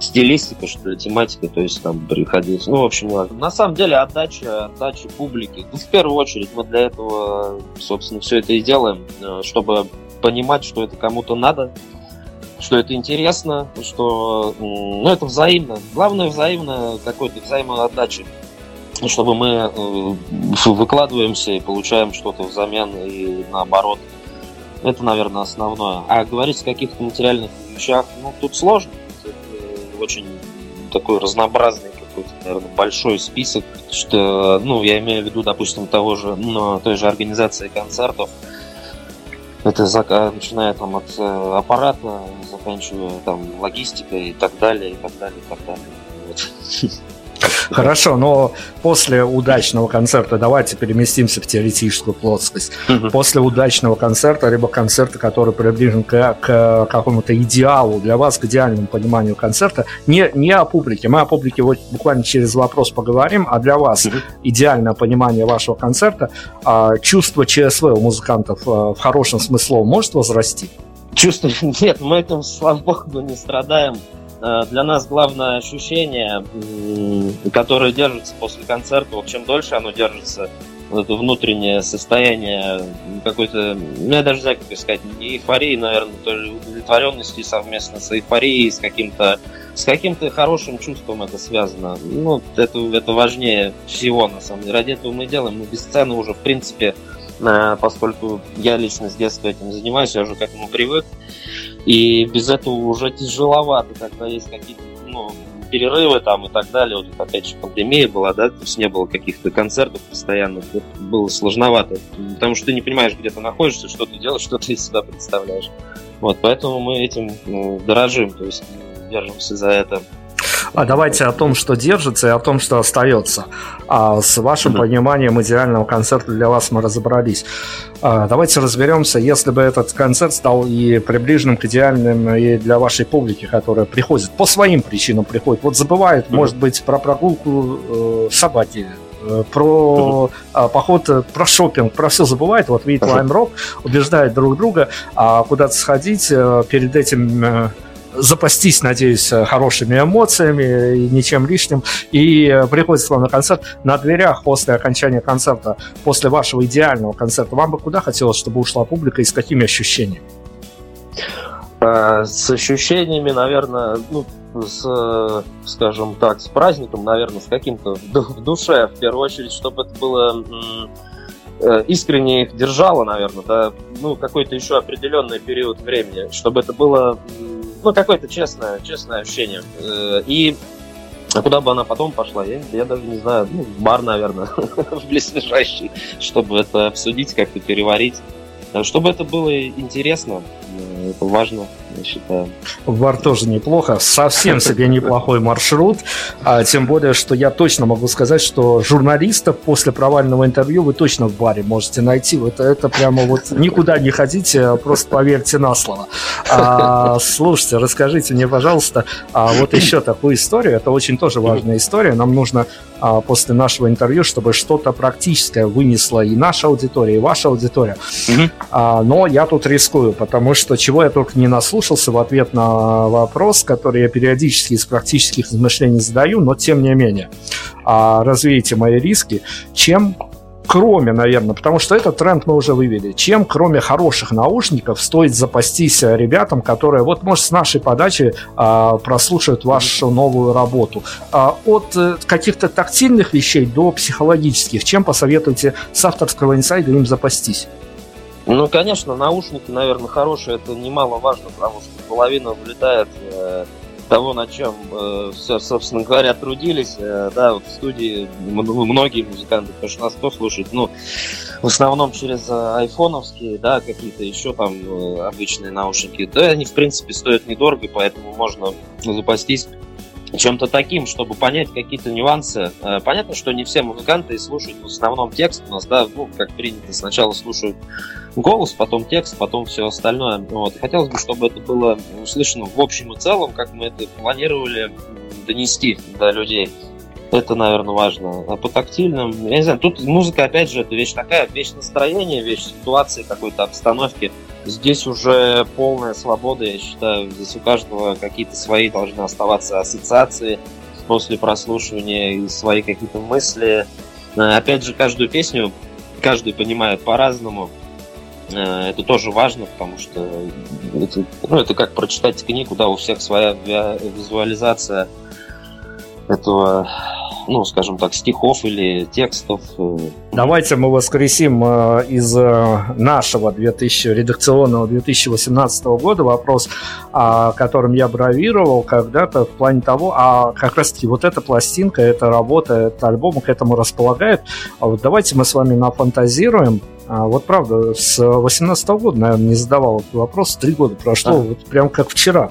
стилистика, что ли, тематика, то есть там приходилось. Ну, в общем, на самом деле отдача, отдача публики. Ну, в первую очередь мы для этого, собственно, все это и делаем, э, чтобы понимать, что это кому-то надо, что это интересно, что ну, это взаимно. Главное взаимно какой-то взаимоотдачи. Чтобы мы э, выкладываемся и получаем что-то взамен и наоборот. Это, наверное, основное. А говорить о каких-то материальных вещах, ну, тут сложно. Это очень такой разнообразный какой-то, наверное, большой список, что, ну, я имею в виду, допустим, того же, ну, той же организации концертов, это начиная там от э, аппарата, заканчивая там логистикой и так далее, и так далее, и так далее. Вот. Хорошо, но после удачного концерта давайте переместимся в теоретическую плоскость. Угу. После удачного концерта, либо концерта, который приближен к, к какому-то идеалу для вас, к идеальному пониманию концерта, не, не о публике. Мы о публике вот буквально через вопрос поговорим, а для вас угу. идеальное понимание вашего концерта, а, чувство ЧСВ у музыкантов а, в хорошем смысле может возрасти? Чувство нет, мы этим, слава богу, не страдаем. Э, для нас главное ощущение, которое держится после концерта, вот чем дольше оно держится, вот это внутреннее состояние какой-то, ну я даже не знаю, как сказать, не эйфории, наверное, тоже удовлетворенности совместно с эйфорией, с каким-то с каким-то хорошим чувством это связано. Ну, это, это важнее всего, на самом деле. Ради этого мы делаем. Мы без сцены уже, в принципе, э, поскольку я лично с детства этим занимаюсь, я уже к этому привык. И без этого уже тяжеловато, когда есть какие-то ну, перерывы там и так далее. Вот опять же пандемия была, да, то есть не было каких-то концертов постоянных, вот было сложновато, потому что ты не понимаешь, где ты находишься, что ты делаешь, что ты из себя представляешь. Вот, поэтому мы этим ну, дорожим, то есть держимся за это. А давайте о том, что держится, и о том, что остается. А с вашим mm-hmm. пониманием идеального концерта для вас мы разобрались. А давайте разберемся, если бы этот концерт стал и приближенным к идеальным и для вашей публики, которая приходит, по своим причинам приходит. Вот забывает, mm-hmm. может быть, про прогулку э, собаки, э, про uh-huh. поход, э, про шопинг, про все забывает. Вот видит Rock, убеждает друг друга а куда-то сходить, перед этим запастись, надеюсь, хорошими эмоциями и ничем лишним. И э, приходится вам на концерт на дверях после окончания концерта, после вашего идеального концерта. Вам бы куда хотелось, чтобы ушла публика и с какими ощущениями? Э, с ощущениями, наверное, ну, с, скажем так, с праздником, наверное, с каким-то в душе, в первую очередь, чтобы это было э, искренне их держало, наверное, да, ну, какой-то еще определенный период времени, чтобы это было ну, какое-то честное, честное ощущение. Э, и а куда бы она потом пошла, я, я даже не знаю, ну, в бар, наверное, в близлежащий, чтобы это обсудить, как-то переварить. Чтобы это было интересно, э, это важно я считаю. В тоже неплохо, совсем себе неплохой маршрут, а тем более, что я точно могу сказать, что журналистов после провального интервью вы точно в баре можете найти. Это, это прямо вот никуда не ходите, а просто поверьте на слово. А, слушайте, расскажите мне, пожалуйста, а вот еще такую историю, это очень тоже важная история, нам нужно а, после нашего интервью, чтобы что-то практическое вынесла и наша аудитория, и ваша аудитория. Но я тут рискую, потому что чего я только не наслушал, послушался в ответ на вопрос, который я периодически из практических размышлений задаю, но тем не менее. А развейте мои риски. Чем кроме, наверное, потому что этот тренд мы уже вывели, чем кроме хороших наушников стоит запастись ребятам, которые вот, может, с нашей подачи а, прослушают вашу новую работу. А, от э, каких-то тактильных вещей до психологических, чем посоветуете с авторского инсайда им запастись? Ну, конечно, наушники, наверное, хорошие, это немаловажно, потому что половина влетает э, того, на чем э, все, собственно говоря, трудились. Э, да, вот в студии многие музыканты, потому что нас кто слушает, ну, в основном через э, айфоновские, да, какие-то еще там э, обычные наушники. Да, они, в принципе, стоят недорого, поэтому можно запастись чем-то таким, чтобы понять какие-то нюансы. Э, понятно, что не все музыканты слушают в основном текст у нас, да, ну, как принято, сначала слушают голос, потом текст, потом все остальное. Вот. хотелось бы, чтобы это было услышано в общем и целом, как мы это планировали донести до людей. Это, наверное, важно. А по тактильным, я не знаю, тут музыка, опять же, это вещь такая, вещь настроения, вещь ситуации, какой-то обстановки. Здесь уже полная свобода, я считаю. Здесь у каждого какие-то свои должны оставаться ассоциации после прослушивания и свои какие-то мысли. Э, опять же, каждую песню каждый понимает по-разному. Э, это тоже важно, потому что это, ну, это как прочитать книгу, да, у всех своя визуализация этого ну, скажем так, стихов или текстов. Э. Давайте мы воскресим э, из э, нашего 2000, редакционного 2018 года вопрос, о котором я бравировал когда-то в плане того, а как раз-таки вот эта пластинка, эта работа, этот альбом к этому располагает. А вот давайте мы с вами нафантазируем, а вот правда, с 18 года, наверное, не задавал этот вопрос, три года прошло, а. вот прям как вчера.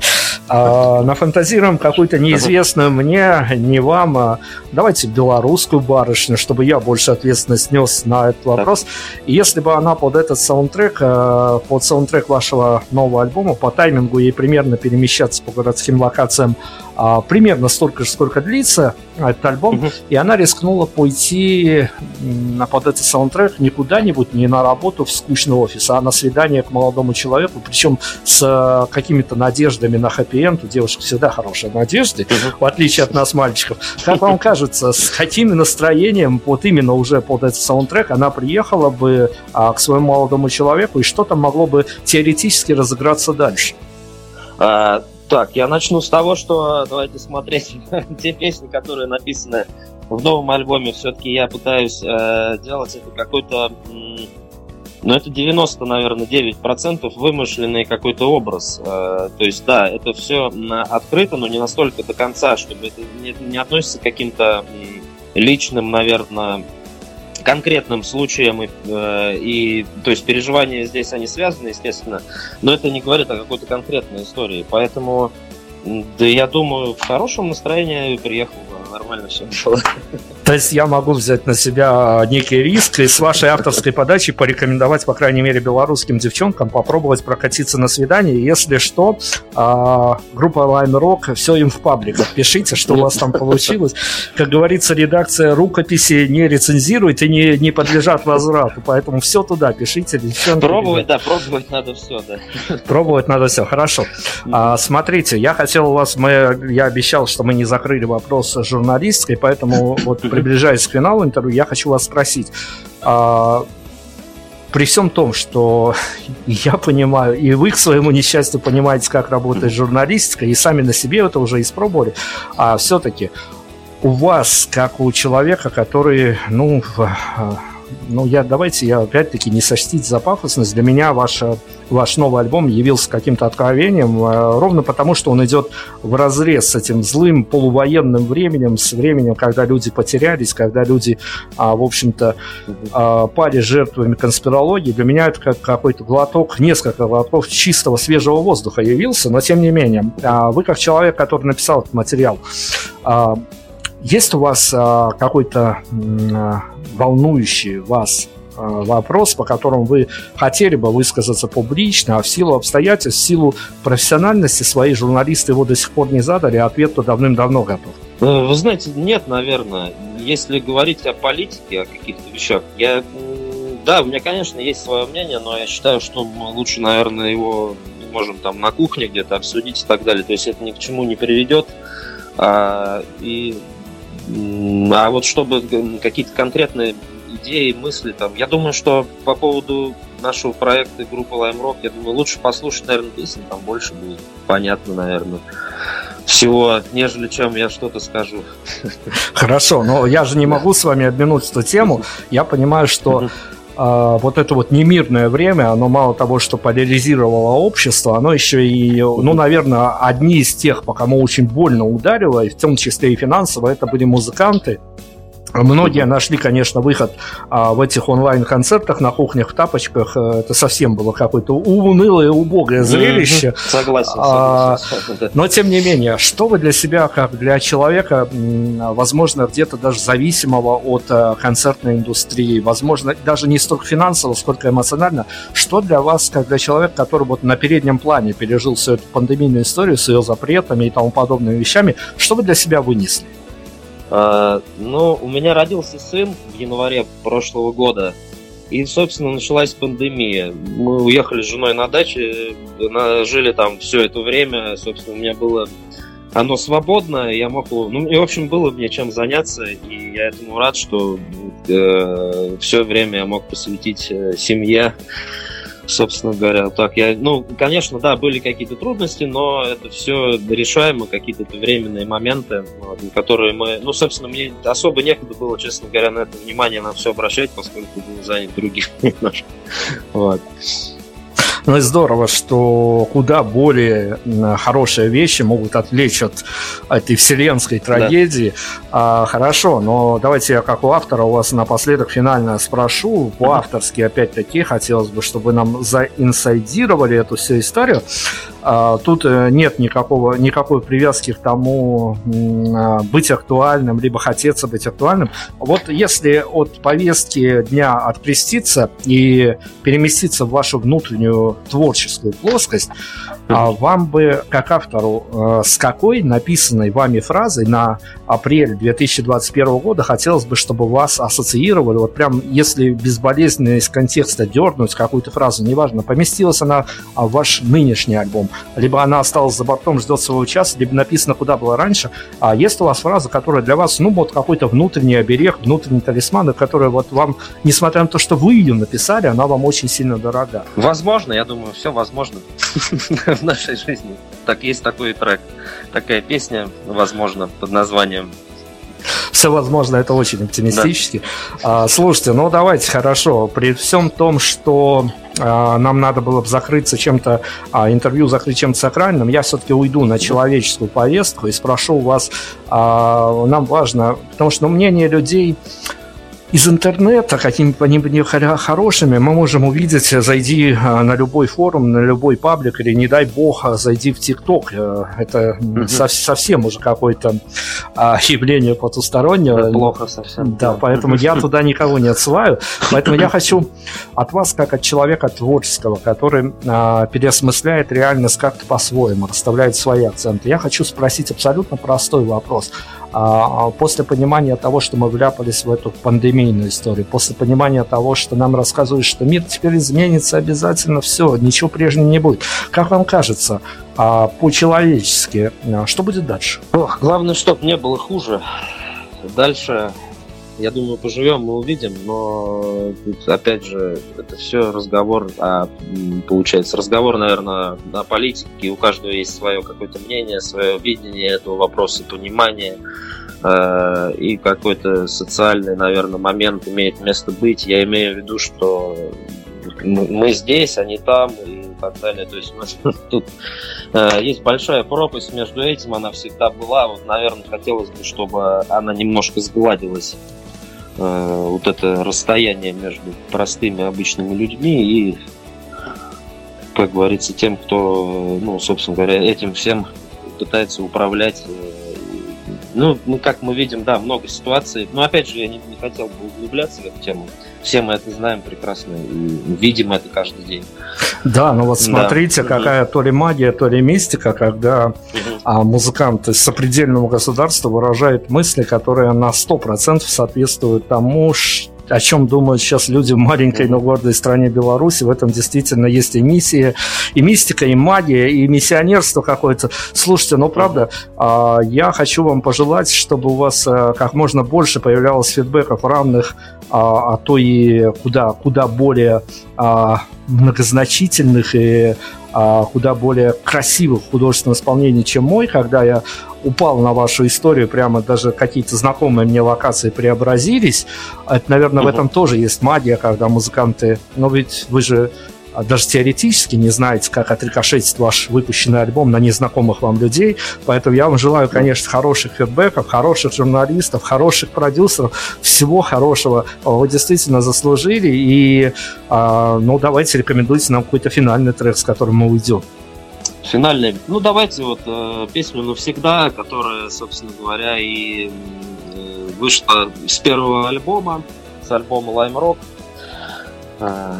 А, нафантазируем какую-то неизвестную мне, не вам, а давайте белорусскую барышню, чтобы я больше ответственность нес на этот вопрос. И если бы она под этот саундтрек, э, под саундтрек вашего нового альбома, по таймингу ей примерно перемещаться по городским локациям примерно столько же, сколько длится этот альбом, угу. и она рискнула пойти на под этот саундтрек не куда-нибудь, не на работу в скучный офис, а на свидание к молодому человеку, причем с э, какими-то надеждами на хэппи-энд. У девушек всегда хорошие надежды, угу. в отличие от нас, мальчиков. Как вам кажется, с каким настроением, вот именно уже под этот саундтрек, она приехала бы а, к своему молодому человеку, и что там могло бы теоретически разыграться дальше? А, так, я начну с того, что давайте смотреть те песни, которые написаны в новом альбоме. Все-таки я пытаюсь э, делать это какой-то... Ну, это 90, наверное, 9% вымышленный какой-то образ. Э, то есть, да, это все открыто, но не настолько до конца, чтобы это не, не относится к каким-то личным, наверное, конкретным случаем, и, э, и то есть переживания здесь они связаны, естественно, но это не говорит о какой-то конкретной истории. Поэтому, да я думаю, в хорошем настроении приехал нормально все было. То есть я могу взять на себя некий риск и с вашей авторской подачи порекомендовать, по крайней мере, белорусским девчонкам попробовать прокатиться на свидание. Если что, а, группа Line Rock, все им в пабликах. Пишите, что у вас там получилось. Как говорится, редакция рукописи не рецензирует и не, не подлежат возврату. Поэтому все туда пишите. Девчонки, пробовать, да, пробовать надо все, да. Пробовать надо все, хорошо. А, смотрите, я хотел у вас, мы, я обещал, что мы не закрыли вопрос журналистской, поэтому вот приближаясь к финалу интервью, я хочу вас спросить. А, при всем том, что я понимаю, и вы к своему несчастью понимаете, как работает журналистика, и сами на себе это уже испробовали, а все-таки у вас, как у человека, который, ну, ну, я, давайте я опять-таки не сочтить за пафосность. Для меня ваш, ваш новый альбом явился каким-то откровением, э, ровно потому, что он идет в разрез с этим злым полувоенным временем, с временем, когда люди потерялись, когда люди, а, в общем-то, а, пали жертвами конспирологии. Для меня это как какой-то глоток, несколько глотков чистого свежего воздуха явился, но тем не менее, а, вы как человек, который написал этот материал, есть у вас какой-то волнующий вас э, вопрос, по которому вы хотели бы высказаться публично, а в силу обстоятельств, в силу профессиональности свои журналисты его до сих пор не задали, а ответ-то давным-давно готов. Э, вы знаете, нет, наверное. Если говорить о политике, о каких-то вещах, я, да, у меня, конечно, есть свое мнение, но я считаю, что лучше, наверное, его можем там на кухне где-то обсудить и так далее. То есть это ни к чему не приведет. И а вот чтобы какие-то конкретные идеи, мысли там, я думаю, что по поводу нашего проекта группы Lime Rock, я думаю, лучше послушать, наверное, песен, там больше будет понятно, наверное, всего, нежели чем я что-то скажу. Хорошо, но я же не могу с вами обминуть эту тему. Я понимаю, что а, вот это вот немирное время, оно мало того, что поляризировало общество, оно еще и, ну, наверное, одни из тех, по кому очень больно ударило, и в том числе и финансово, это были музыканты, Многие нашли, конечно, выход а, в этих онлайн-концертах на кухнях в тапочках. Э, это совсем было какое-то унылое, убогое зрелище. Согласен, а, согласен. Но, тем не менее, что вы для себя, как для человека, возможно, где-то даже зависимого от а, концертной индустрии, возможно, даже не столько финансово, сколько эмоционально, что для вас, как для человека, который вот на переднем плане пережил всю эту пандемийную историю с ее запретами и тому подобными вещами, что вы для себя вынесли? А, ну, у меня родился сын в январе прошлого года. И, собственно, началась пандемия. Мы уехали с женой на даче, жили там все это время. Собственно, у меня было оно свободно, я мог... Ну, и, в общем, было мне чем заняться, и я этому рад, что э, все время я мог посвятить э, семье, собственно говоря, так я, ну, конечно, да, были какие-то трудности, но это все решаемо, какие-то временные моменты, вот, которые мы, ну, собственно, мне особо некогда было, честно говоря, на это внимание на все обращать, поскольку был занят другим немножко. Вот. Ну и здорово, что куда более хорошие вещи могут отвлечь от этой вселенской трагедии. Да. А, хорошо, но давайте я как у автора у вас напоследок финально спрошу. По-авторски, опять-таки, хотелось бы, чтобы нам заинсайдировали эту всю историю. А, тут э, нет никакого, никакой привязки к тому а, быть актуальным, либо хотеться быть актуальным. Вот если от повестки дня откреститься и переместиться в вашу внутреннюю творческую плоскость, а вам бы, как автору, э, с какой написанной вами фразой на апрель 2021 года хотелось бы, чтобы вас ассоциировали, вот прям если безболезненно из контекста дернуть какую-то фразу, неважно, поместилась она в ваш нынешний альбом, либо она осталась за бортом, ждет своего часа, либо написано, куда было раньше. А есть у вас фраза, которая для вас, ну, вот какой-то внутренний оберег, внутренний талисман, которая вот вам, несмотря на то, что вы ее написали, она вам очень сильно дорога. Возможно, я думаю, все возможно в нашей жизни. Так есть такой трек, такая песня, возможно, под названием все возможно, это очень оптимистически. Да. А, слушайте, ну давайте, хорошо. При всем том, что нам надо было бы закрыться чем-то, а, интервью закрыть чем-то сакральным, я все-таки уйду на человеческую повестку и спрошу у вас, а, нам важно, потому что мнение людей из интернета, какими бы они хорошими, мы можем увидеть, зайди а, на любой форум, на любой паблик, или, не дай бог, а, зайди в ТикТок. Э, это mm-hmm. совсем уже какое-то а, явление потустороннее. Это плохо совсем. Да, да. поэтому я туда никого не отсылаю. Поэтому я хочу от вас, как от человека творческого, который переосмысляет реальность как-то по-своему, расставляет свои акценты, я хочу спросить абсолютно простой вопрос. А, а после понимания того, что мы вляпались в эту пандемийную историю, после понимания того, что нам рассказывают, что мир теперь изменится обязательно, все, ничего прежнего не будет. Как вам кажется, а, по-человечески, что будет дальше? Ох, главное, чтобы не было хуже. Дальше я думаю, поживем, мы увидим, но опять же, это все разговор, о, получается, разговор, наверное, о политике, у каждого есть свое какое-то мнение, свое видение этого вопроса, понимание, э, и какой-то социальный, наверное, момент имеет место быть. Я имею в виду, что мы здесь, они там, и так далее. То есть тут э, есть большая пропасть между этим, она всегда была. Вот, наверное, хотелось бы, чтобы она немножко сгладилась. Э, вот это расстояние между простыми обычными людьми и, как говорится, тем, кто, ну, собственно говоря, этим всем пытается управлять. Э, ну, ну, как мы видим, да, много ситуаций. Но опять же, я не, не хотел бы углубляться в эту тему. Все мы это знаем прекрасно и видим это каждый день. Да, ну вот смотрите, да. какая то ли магия, то ли мистика, когда угу. музыкант из сопредельного государства выражает мысли, которые на 100% соответствуют тому, что о чем думают сейчас люди в маленькой, но гордой стране Беларуси. В этом действительно есть и миссия, и мистика, и магия, и миссионерство какое-то. Слушайте, ну правда, а, я хочу вам пожелать, чтобы у вас э, как можно больше появлялось фидбэков равных, а, а то и куда, куда более а, многозначительных и куда более красивых художественных исполнений, чем мой, когда я упал на вашу историю, прямо даже какие-то знакомые мне локации преобразились. Это, наверное, угу. в этом тоже есть магия, когда музыканты... Но ведь вы же а, даже теоретически не знаете, как отрикошетить ваш выпущенный альбом на незнакомых вам людей. Поэтому я вам желаю, конечно, хороших фидбэков, хороших журналистов, хороших продюсеров, всего хорошего. Вы действительно заслужили. И, а, ну, давайте рекомендуйте нам какой-то финальный трек, с которым мы уйдем финальный. Ну, давайте вот э, песню «Навсегда», которая, собственно говоря, и э, вышла с первого альбома, с альбома Rock. Э,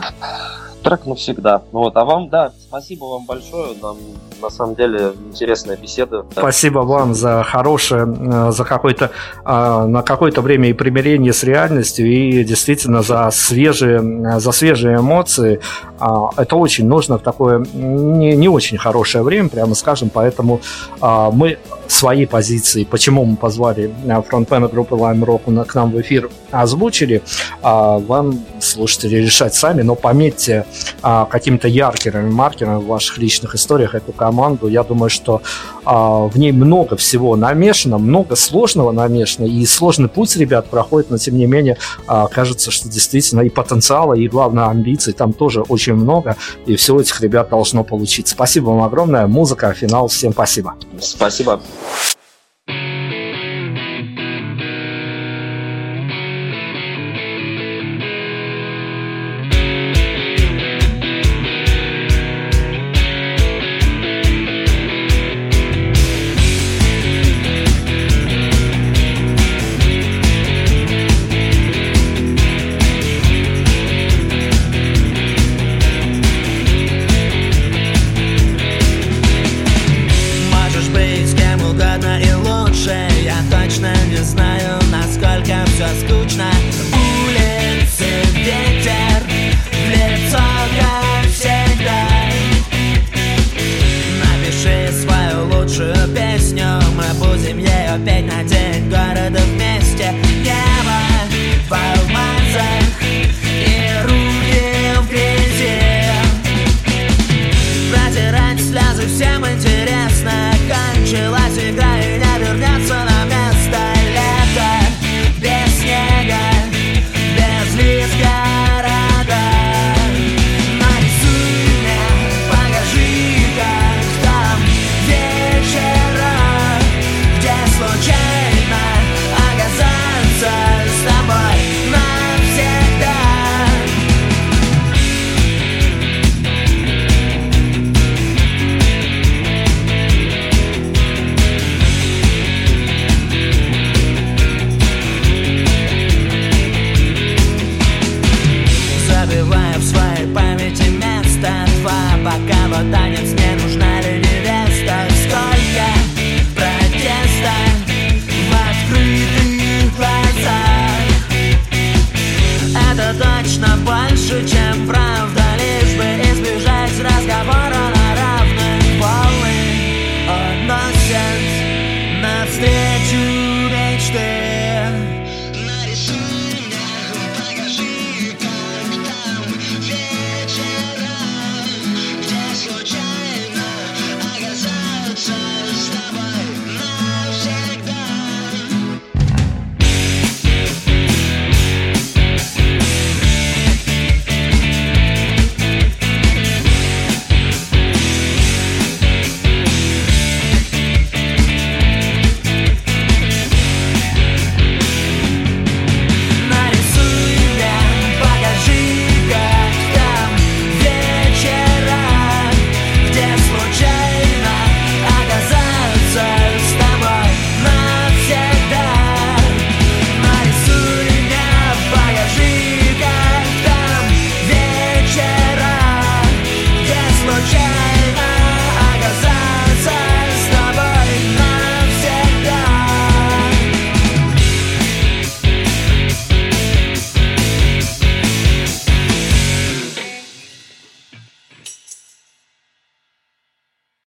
Трек навсегда. Ну вот, а вам, да, спасибо вам большое. Нам на самом деле интересная беседа. Спасибо вам за хорошее, э, за какое-то а, на какое-то время и примирение с реальностью, и действительно за свежие, за свежие эмоции. А, это очень нужно в такое не, не очень хорошее время, прямо скажем, поэтому а, мы свои позиции, почему мы позвали э, фронтмена группы Lime Rock к нам в эфир, озвучили. Вам, слушатели, решать сами, но пометьте какими-то яркими маркерами в ваших личных историях эту команду. Я думаю, что а, в ней много всего намешано, много сложного намешано, и сложный путь ребят проходит, но тем не менее а, кажется, что действительно и потенциала, и главное амбиций там тоже очень много, и все этих ребят должно получиться. Спасибо вам огромное. Музыка, финал. Всем спасибо. Спасибо.